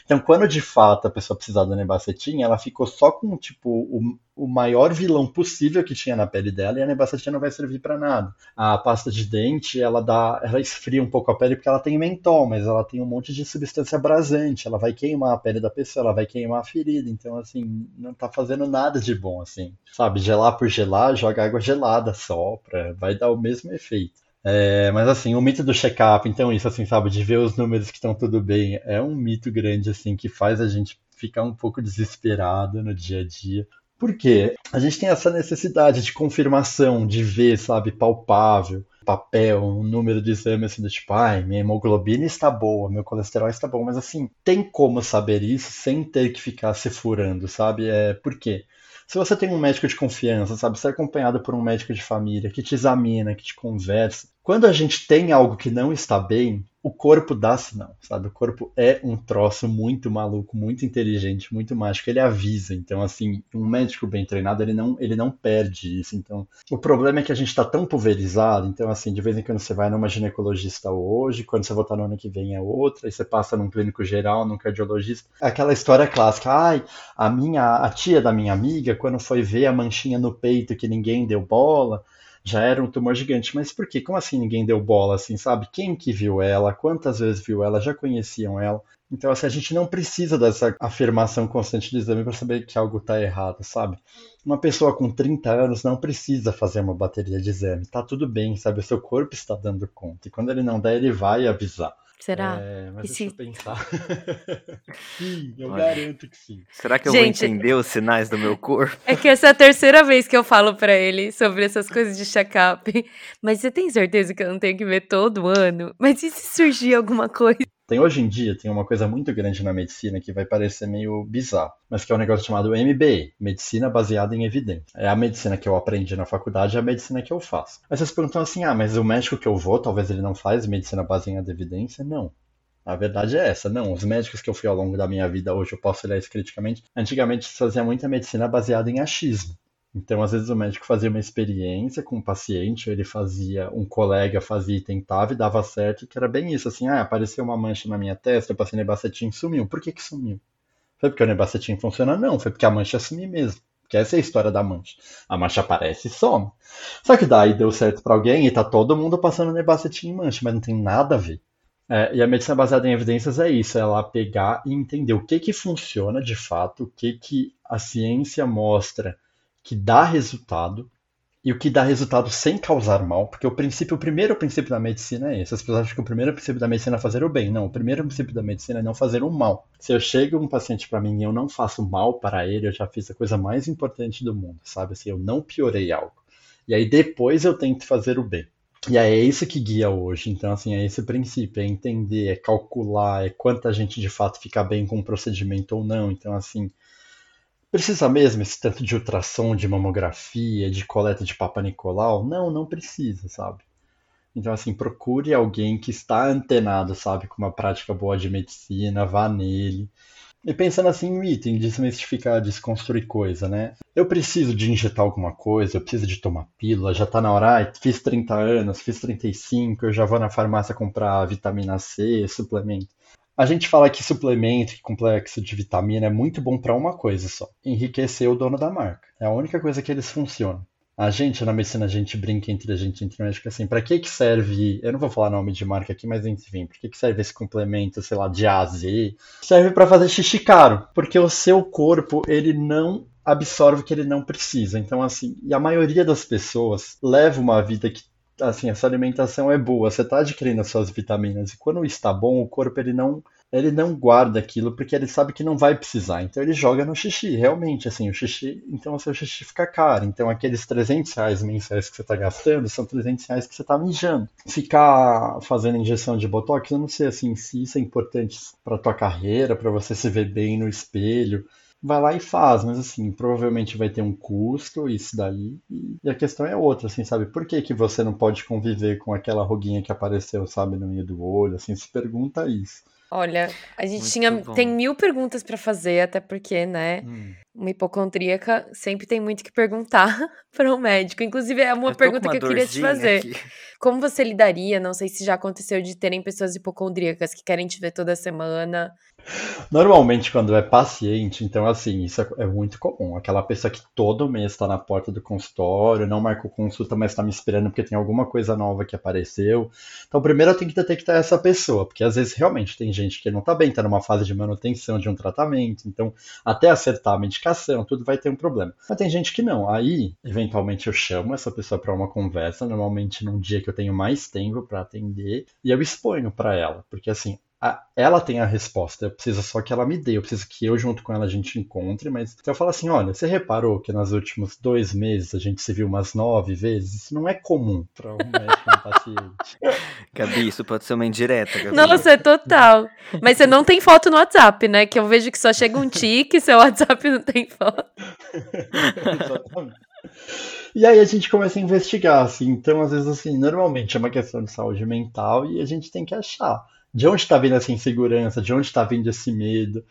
Então, quando de fato a pessoa precisar do nebacetim, ela ficou só com tipo o, o maior vilão possível que tinha na pele dela e a nebacetina não vai servir para nada. A pasta de dente, ela dá, ela esfria um pouco a pele porque ela tem mentol, mas ela tem um monte de substância abrasante, ela vai queimar a pele da pessoa, ela vai queimar a ferida, então assim, não tá fazendo nada de bom assim. Sabe, gelar por gelar, joga água gelada, sopra, vai dar o mesmo efeito. É, mas assim, o mito do check-up, então isso assim, sabe, de ver os números que estão tudo bem, é um mito grande assim que faz a gente ficar um pouco desesperado no dia a dia. Porque a gente tem essa necessidade de confirmação, de ver, sabe, palpável, papel, um número de exame assim do tipo, ai, minha hemoglobina está boa, meu colesterol está bom, mas assim, tem como saber isso sem ter que ficar se furando, sabe? É, por quê? Se você tem um médico de confiança, sabe, ser é acompanhado por um médico de família que te examina, que te conversa, quando a gente tem algo que não está bem, o corpo dá sinal, sabe? O corpo é um troço muito maluco, muito inteligente, muito mágico. Ele avisa. Então, assim, um médico bem treinado, ele não, ele não perde isso. Então, o problema é que a gente está tão pulverizado. Então, assim, de vez em quando você vai numa ginecologista hoje, quando você voltar no ano que vem é outra, e você passa num clínico geral, num cardiologista. Aquela história clássica. Ai, a minha, a tia da minha amiga, quando foi ver a manchinha no peito que ninguém deu bola, já era um tumor gigante. Mas por quê? Como assim ninguém deu bola assim, sabe? Quem que viu ela? Quantas vezes viu ela? Já conheciam ela? Então, assim, a gente não precisa dessa afirmação constante do exame para saber que algo está errado, sabe? Uma pessoa com 30 anos não precisa fazer uma bateria de exame. Tá tudo bem, sabe? O seu corpo está dando conta. E quando ele não der, ele vai avisar. Será? É, mas E deixa se- eu pensar. sim, eu Olha. garanto que sim. Será que eu Gente- vou entender os sinais do meu corpo? É que essa é a terceira vez que eu falo pra ele sobre essas coisas de check-up. Mas você tem certeza que eu não tenho que ver todo ano? Mas e se surgir alguma coisa? Tem hoje em dia, tem uma coisa muito grande na medicina que vai parecer meio bizarro, mas que é um negócio chamado MBA, Medicina Baseada em Evidência. É a medicina que eu aprendi na faculdade, é a medicina que eu faço. Aí vocês perguntam assim, ah, mas o médico que eu vou, talvez ele não faz medicina baseada em evidência? Não. A verdade é essa, não. Os médicos que eu fui ao longo da minha vida, hoje eu posso olhar isso criticamente, antigamente se fazia muita medicina baseada em achismo. Então, às vezes, o médico fazia uma experiência com o paciente, ele fazia, um colega fazia e tentava e dava certo, que era bem isso, assim, ah, apareceu uma mancha na minha testa, eu passei nebacetim sumiu. Por que que sumiu? Foi porque o nebacetim funciona? Não, foi porque a mancha sumiu mesmo. Porque essa é a história da mancha. A mancha aparece e some. Só que daí deu certo pra alguém e tá todo mundo passando nebacetim em mancha, mas não tem nada a ver. É, e a medicina baseada em evidências é isso, é ela pegar e entender o que que funciona de fato, o que que a ciência mostra que dá resultado e o que dá resultado sem causar mal, porque o princípio, o primeiro princípio da medicina é esse. As pessoas acham que o primeiro princípio da medicina é fazer o bem. Não, o primeiro princípio da medicina é não fazer o mal. Se eu chego um paciente para mim e eu não faço mal para ele, eu já fiz a coisa mais importante do mundo, sabe? Assim, eu não piorei algo. E aí depois eu tento fazer o bem. E aí é isso que guia hoje. Então, assim, é esse princípio, é entender, é calcular, é quanta gente de fato fica bem com o procedimento ou não. Então, assim, Precisa mesmo esse tanto de ultrassom, de mamografia, de coleta de Papa Nicolau? Não, não precisa, sabe? Então, assim, procure alguém que está antenado, sabe, com uma prática boa de medicina, vá nele. E pensando assim no item, desmistificar, desconstruir coisa, né? Eu preciso de injetar alguma coisa, eu preciso de tomar pílula, já tá na hora, fiz 30 anos, fiz 35, eu já vou na farmácia comprar vitamina C, suplemento. A gente fala que suplemento, que complexo de vitamina é muito bom para uma coisa só: enriquecer o dono da marca. É a única coisa que eles funcionam. A gente, na medicina, a gente brinca entre a gente, entre médicos, assim, para que que serve, eu não vou falar nome de marca aqui, mas enfim, para que que serve esse complemento, sei lá, de A a Z? Serve para fazer xixi caro, porque o seu corpo, ele não absorve o que ele não precisa. Então, assim, e a maioria das pessoas leva uma vida que assim, essa alimentação é boa, você está adquirindo as suas vitaminas, e quando está bom, o corpo ele não, ele não guarda aquilo porque ele sabe que não vai precisar, então ele joga no xixi, realmente, assim, o xixi, então o seu xixi fica caro, então aqueles 300 reais mensais que você está gastando, são 300 reais que você está mijando. Ficar fazendo injeção de botox, eu não sei, assim, se isso é importante para tua carreira, para você se ver bem no espelho, vai lá e faz, mas assim, provavelmente vai ter um custo isso daí, e a questão é outra, assim, sabe? Por que que você não pode conviver com aquela ruguinha que apareceu, sabe, no meio do olho, assim, se pergunta isso. Olha, a gente Muito tinha, bom. tem mil perguntas pra fazer, até porque, né, Hum. Uma hipocondríaca sempre tem muito que perguntar para um médico. Inclusive, é uma Eu pergunta uma que eu queria te fazer. aqui. Como você lidaria? Não sei se já aconteceu de terem pessoas hipocondríacas que querem te ver toda semana. Normalmente, quando é paciente, então, assim, isso é, é muito comum. Aquela pessoa que todo mês está na porta do consultório, não marcou consulta, mas está me esperando porque tem alguma coisa nova que apareceu. Então, primeiro eu tenho que detectar essa pessoa, porque às vezes realmente tem gente que não está bem, está numa fase de manutenção de um tratamento, então, até acertar a medicação, tudo vai ter um problema. Mas tem gente que não. Aí, eventualmente, eu chamo essa pessoa para uma conversa, normalmente num dia que eu tenho mais tempo para atender, e eu exponho para ela, porque assim, a- ela tem a resposta, eu preciso só que ela me dê, eu preciso que eu junto com ela a gente encontre, mas se eu falar assim, olha, você reparou que nos últimos dois meses a gente se viu umas nove vezes? Isso não é comum para um médico e um paciente. Gabi, isso pode ser uma indireta, Gabi. Nossa, é total. Mas você não tem foto no WhatsApp, né? Que eu vejo que só chega um tique, seu WhatsApp não tem foto. Exatamente. E aí a gente começa a investigar, assim. Então, às vezes, assim, normalmente é uma questão de saúde mental e a gente tem que achar de onde está vindo essa insegurança, de onde está vindo esse medo.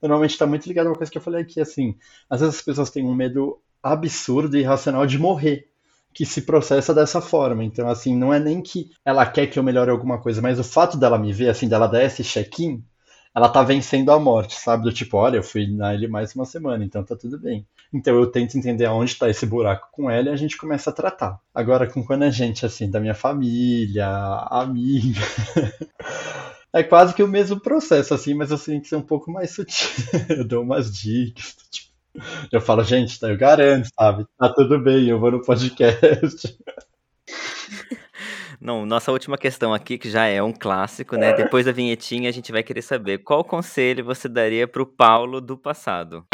Normalmente está muito ligado a uma coisa que eu falei aqui, assim. Às vezes as pessoas têm um medo absurdo e irracional de morrer que se processa dessa forma. Então, assim, não é nem que ela quer que eu melhore alguma coisa, mas o fato dela me ver, assim, dela dar esse check-in, ela tá vencendo a morte, sabe? Do tipo, olha, eu fui na ele mais uma semana, então tá tudo bem. Então eu tento entender aonde tá esse buraco com ela e a gente começa a tratar. Agora, com quando a gente, assim, da minha família, amiga. é quase que o mesmo processo, assim, mas eu tenho que ser um pouco mais sutil. eu dou umas dicas, tipo, eu falo, gente, tá, eu garanto, sabe? Tá tudo bem, eu vou no podcast. Não, nossa última questão aqui, que já é um clássico, né? Depois da vinhetinha, a gente vai querer saber qual conselho você daria pro Paulo do passado.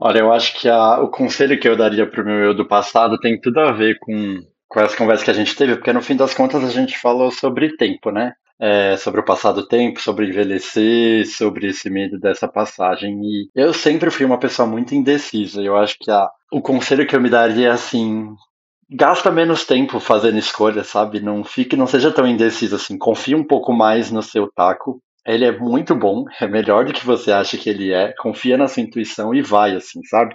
Olha, eu acho que a, o conselho que eu daria pro meu eu do passado tem tudo a ver com, com essa conversa que a gente teve, porque no fim das contas a gente falou sobre tempo, né? É, sobre o passado tempo, sobre envelhecer, sobre esse medo dessa passagem. E eu sempre fui uma pessoa muito indecisa. Eu acho que a, o conselho que eu me daria é assim: gasta menos tempo fazendo escolhas, sabe? Não fique, não seja tão indeciso assim. Confie um pouco mais no seu taco ele é muito bom, é melhor do que você acha que ele é. Confia na sua intuição e vai, assim, sabe?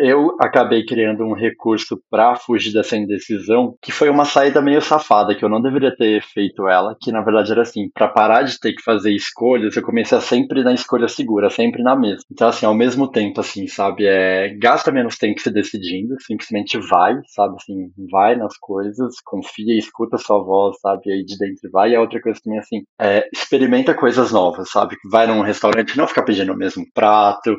Eu acabei criando um recurso para fugir dessa indecisão, que foi uma saída meio safada, que eu não deveria ter feito ela, que na verdade era assim, para parar de ter que fazer escolhas, eu comecei a sempre na escolha segura, sempre na mesma. Então assim, ao mesmo tempo assim, sabe, é gasta menos tempo se decidindo, simplesmente vai, sabe, assim, vai nas coisas, confia, escuta a sua voz, sabe, aí de dentro vai. E a outra coisa também assim, é, experimenta coisas novas, sabe, vai num restaurante, não ficar pedindo o mesmo prato,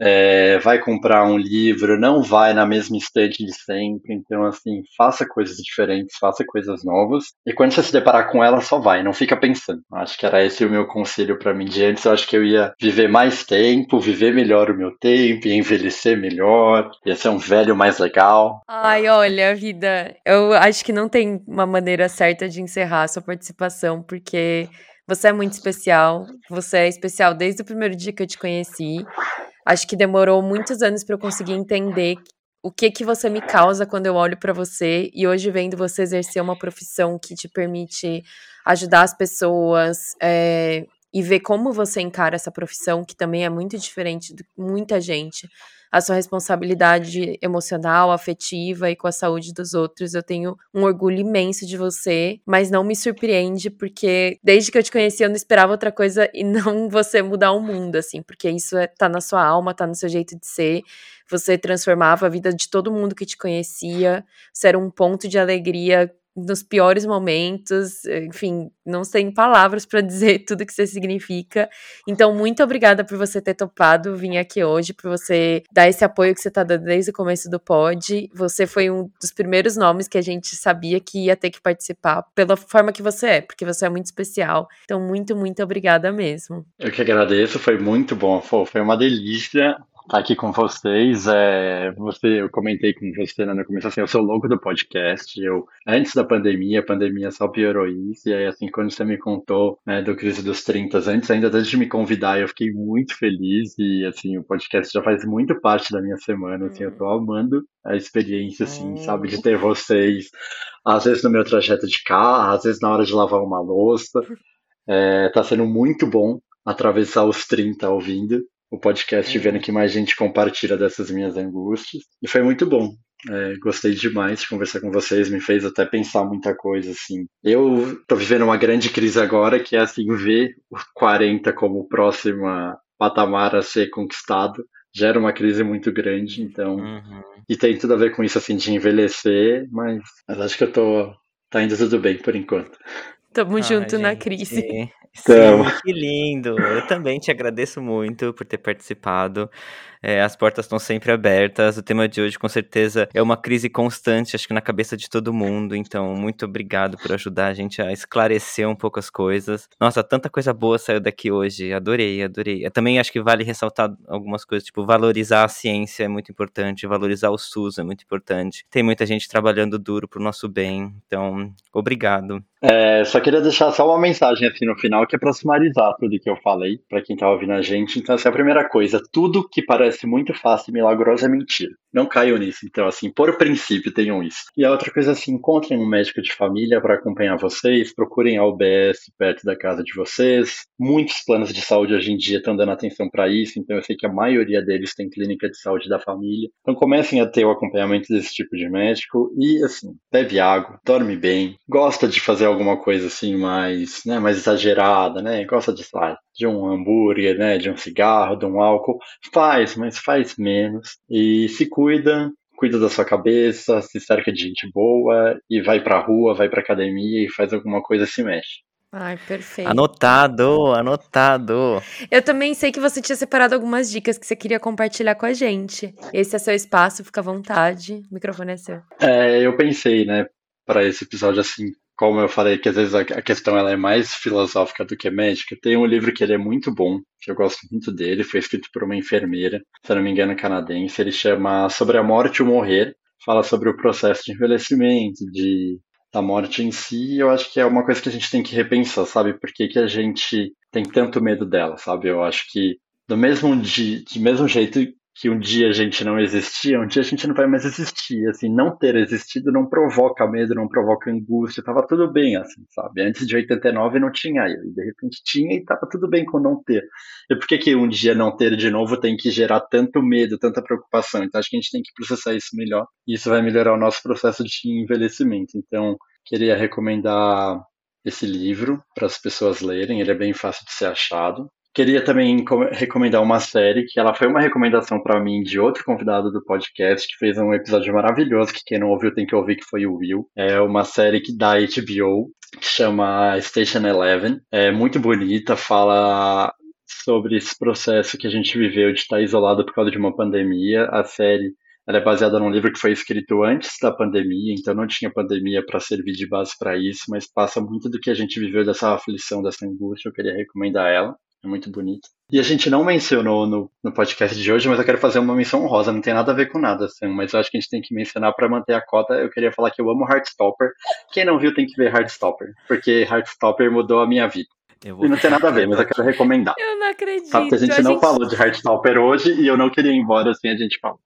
é, vai comprar um livro, não vai na mesma estante de sempre. Então, assim, faça coisas diferentes, faça coisas novas. E quando você se deparar com ela, só vai, não fica pensando. Acho que era esse o meu conselho para mim de antes. Eu acho que eu ia viver mais tempo, viver melhor o meu tempo, envelhecer melhor, ia ser um velho mais legal. Ai, olha, vida, eu acho que não tem uma maneira certa de encerrar a sua participação, porque. Você é muito especial. Você é especial desde o primeiro dia que eu te conheci. Acho que demorou muitos anos para eu conseguir entender o que que você me causa quando eu olho para você e hoje vendo você exercer uma profissão que te permite ajudar as pessoas é, e ver como você encara essa profissão que também é muito diferente de muita gente a sua responsabilidade emocional, afetiva e com a saúde dos outros. Eu tenho um orgulho imenso de você, mas não me surpreende porque desde que eu te conheci eu não esperava outra coisa e não você mudar o mundo, assim, porque isso é, tá na sua alma, tá no seu jeito de ser. Você transformava a vida de todo mundo que te conhecia. Você era um ponto de alegria nos piores momentos, enfim, não tem palavras para dizer tudo que você significa. Então, muito obrigada por você ter topado vir aqui hoje, por você dar esse apoio que você está dando desde o começo do pod. Você foi um dos primeiros nomes que a gente sabia que ia ter que participar pela forma que você é, porque você é muito especial. Então, muito, muito obrigada mesmo. Eu que agradeço, foi muito bom. Foi uma delícia estar aqui com vocês. É, você, eu comentei com você né, no começo, assim, eu sou louco do podcast. Eu, antes da pandemia, a pandemia só piorou isso. E aí, assim, quando você me contou né, do Crise dos 30, antes ainda antes de me convidar, eu fiquei muito feliz. E, assim, o podcast já faz muito parte da minha semana. Assim, eu tô uhum. amando a experiência, assim, sabe, de ter vocês. Às vezes no meu trajeto de carro, às vezes na hora de lavar uma louça. É, tá sendo muito bom atravessar os 30 ouvindo o podcast, é. vendo que mais gente compartilha dessas minhas angústias. E foi muito bom. É, gostei demais de conversar com vocês, me fez até pensar muita coisa, assim. Eu tô vivendo uma grande crise agora, que é, assim, ver o 40 como próxima patamar a ser conquistado. Gera uma crise muito grande, então... Uhum. E tem tudo a ver com isso, assim, de envelhecer, mas, mas acho que eu tô... Tá indo tudo bem por enquanto. Tamo ah, junto gente, na crise. Sim, que lindo. Eu também te agradeço muito por ter participado. É, as portas estão sempre abertas. O tema de hoje, com certeza, é uma crise constante, acho que na cabeça de todo mundo. Então, muito obrigado por ajudar a gente a esclarecer um pouco as coisas. Nossa, tanta coisa boa saiu daqui hoje. Adorei, adorei. Eu também acho que vale ressaltar algumas coisas, tipo, valorizar a ciência é muito importante, valorizar o SUS é muito importante. Tem muita gente trabalhando duro pro nosso bem. Então, obrigado. É, só queria deixar só uma mensagem assim no final que é para sumarizar tudo que eu falei para quem tá ouvindo a gente. Então, essa é a primeira coisa. Tudo que parece muito fácil e milagroso é mentira. Não caiam nisso. Então, assim, por princípio, tenham isso. E a outra coisa, assim, encontrem um médico de família para acompanhar vocês, procurem a UBS perto da casa de vocês. Muitos planos de saúde hoje em dia estão dando atenção para isso, então eu sei que a maioria deles tem clínica de saúde da família. Então, comecem a ter o acompanhamento desse tipo de médico e, assim, bebe água, dorme bem, gosta de fazer alguma coisa assim mais, né, mais exagerada, né? Gosta de, sabe, de um hambúrguer, né, de um cigarro, de um álcool, faz, mas faz menos e se cuida, cuida da sua cabeça, se cerca de gente boa e vai pra rua, vai pra academia e faz alguma coisa se mexe. Ai, perfeito. Anotado, anotado. Eu também sei que você tinha separado algumas dicas que você queria compartilhar com a gente. Esse é seu espaço, fica à vontade. O microfone é seu. É, eu pensei, né, para esse episódio assim, como eu falei que às vezes a questão ela é mais filosófica do que médica, tem um livro que ele é muito bom, que eu gosto muito dele, foi escrito por uma enfermeira, se não me engano canadense, ele chama Sobre a Morte e o Morrer, fala sobre o processo de envelhecimento, de da morte em si, eu acho que é uma coisa que a gente tem que repensar, sabe? Por que, que a gente tem tanto medo dela, sabe? Eu acho que do mesmo, de, de mesmo jeito que um dia a gente não existia, um dia a gente não vai mais existir. Assim, não ter existido não provoca medo, não provoca angústia, tava tudo bem, assim, sabe? Antes de 89 não tinha, e de repente tinha e tava tudo bem com não ter. E por que que um dia não ter de novo tem que gerar tanto medo, tanta preocupação? Então acho que a gente tem que processar isso melhor, e isso vai melhorar o nosso processo de envelhecimento. Então, queria recomendar esse livro para as pessoas lerem, ele é bem fácil de ser achado. Queria também recomendar uma série que ela foi uma recomendação para mim de outro convidado do podcast que fez um episódio maravilhoso que quem não ouviu tem que ouvir que foi o Will. É uma série que da HBO que chama Station Eleven. É muito bonita, fala sobre esse processo que a gente viveu de estar isolado por causa de uma pandemia. A série ela é baseada num livro que foi escrito antes da pandemia, então não tinha pandemia para servir de base para isso, mas passa muito do que a gente viveu dessa aflição, dessa angústia. Eu queria recomendar ela. É muito bonito. E a gente não mencionou no, no podcast de hoje, mas eu quero fazer uma menção rosa. Não tem nada a ver com nada, assim, mas eu acho que a gente tem que mencionar para manter a cota. Eu queria falar que eu amo Heartstopper. Quem não viu tem que ver Heartstopper, porque Heartstopper mudou a minha vida. E não tem nada a ver, mas eu quero recomendar. Eu não acredito. Sabe que a gente a não gente... falou de Heartstopper hoje e eu não queria ir embora assim a gente falou.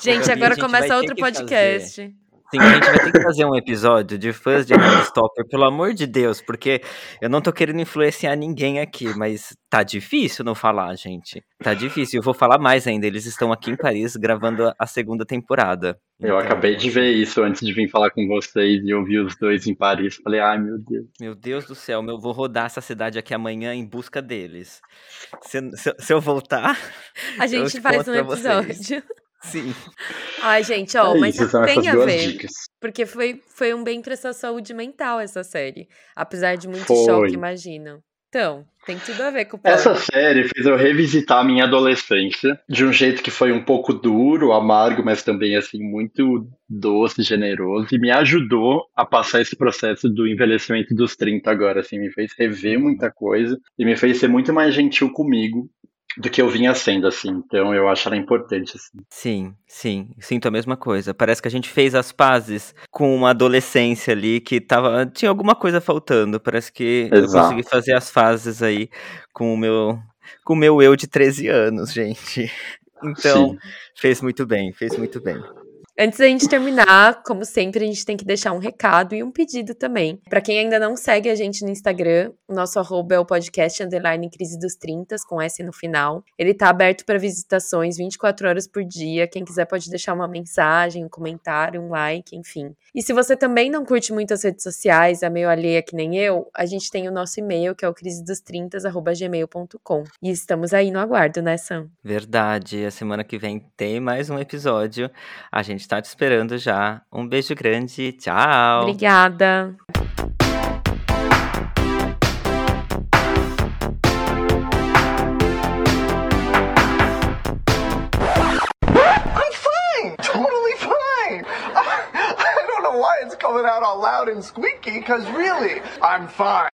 Gente, agora gente começa outro podcast. Fazer. Sim, a gente vai ter que fazer um episódio de fãs de Stopper, pelo amor de Deus, porque eu não tô querendo influenciar ninguém aqui, mas tá difícil não falar, gente. Tá difícil. Eu vou falar mais ainda. Eles estão aqui em Paris gravando a segunda temporada. Eu então... acabei de ver isso antes de vir falar com vocês e ouvir os dois em Paris. Falei, ai meu Deus. Meu Deus do céu, eu vou rodar essa cidade aqui amanhã em busca deles. Se, se, se eu voltar. A gente faz um episódio. Sim. Ai, gente, ó, é mas isso, tem a ver. Dicas. Porque foi, foi um bem pra sua saúde mental essa série. Apesar de muito foi. choque, imagina. Então, tem tudo a ver com o Essa série fez eu revisitar a minha adolescência de um jeito que foi um pouco duro, amargo, mas também assim muito doce, generoso e me ajudou a passar esse processo do envelhecimento dos 30 agora, assim, me fez rever muita coisa e me fez ser muito mais gentil comigo do que eu vinha sendo, assim. Então eu acho ela importante, assim. Sim, sim. Sinto a mesma coisa. Parece que a gente fez as pazes com uma adolescência ali que tava. Tinha alguma coisa faltando. Parece que Exato. eu consegui fazer as fases aí com o meu. Com o meu eu de 13 anos, gente. Então, sim. fez muito bem, fez muito bem. Antes da gente terminar, como sempre, a gente tem que deixar um recado e um pedido também. Para quem ainda não segue a gente no Instagram, o nosso arroba é o podcast underline crise dos 30, com S no final. Ele tá aberto para visitações 24 horas por dia. Quem quiser pode deixar uma mensagem, um comentário, um like, enfim. E se você também não curte muito as redes sociais, é meio alheia que nem eu, a gente tem o nosso e-mail, que é o crisedos30, E estamos aí no aguardo, né, Sam? Verdade. A semana que vem tem mais um episódio. A gente gente tá te esperando já. Um beijo grande, tchau. Obrigada. out all loud and squeaky, because really, I'm fine.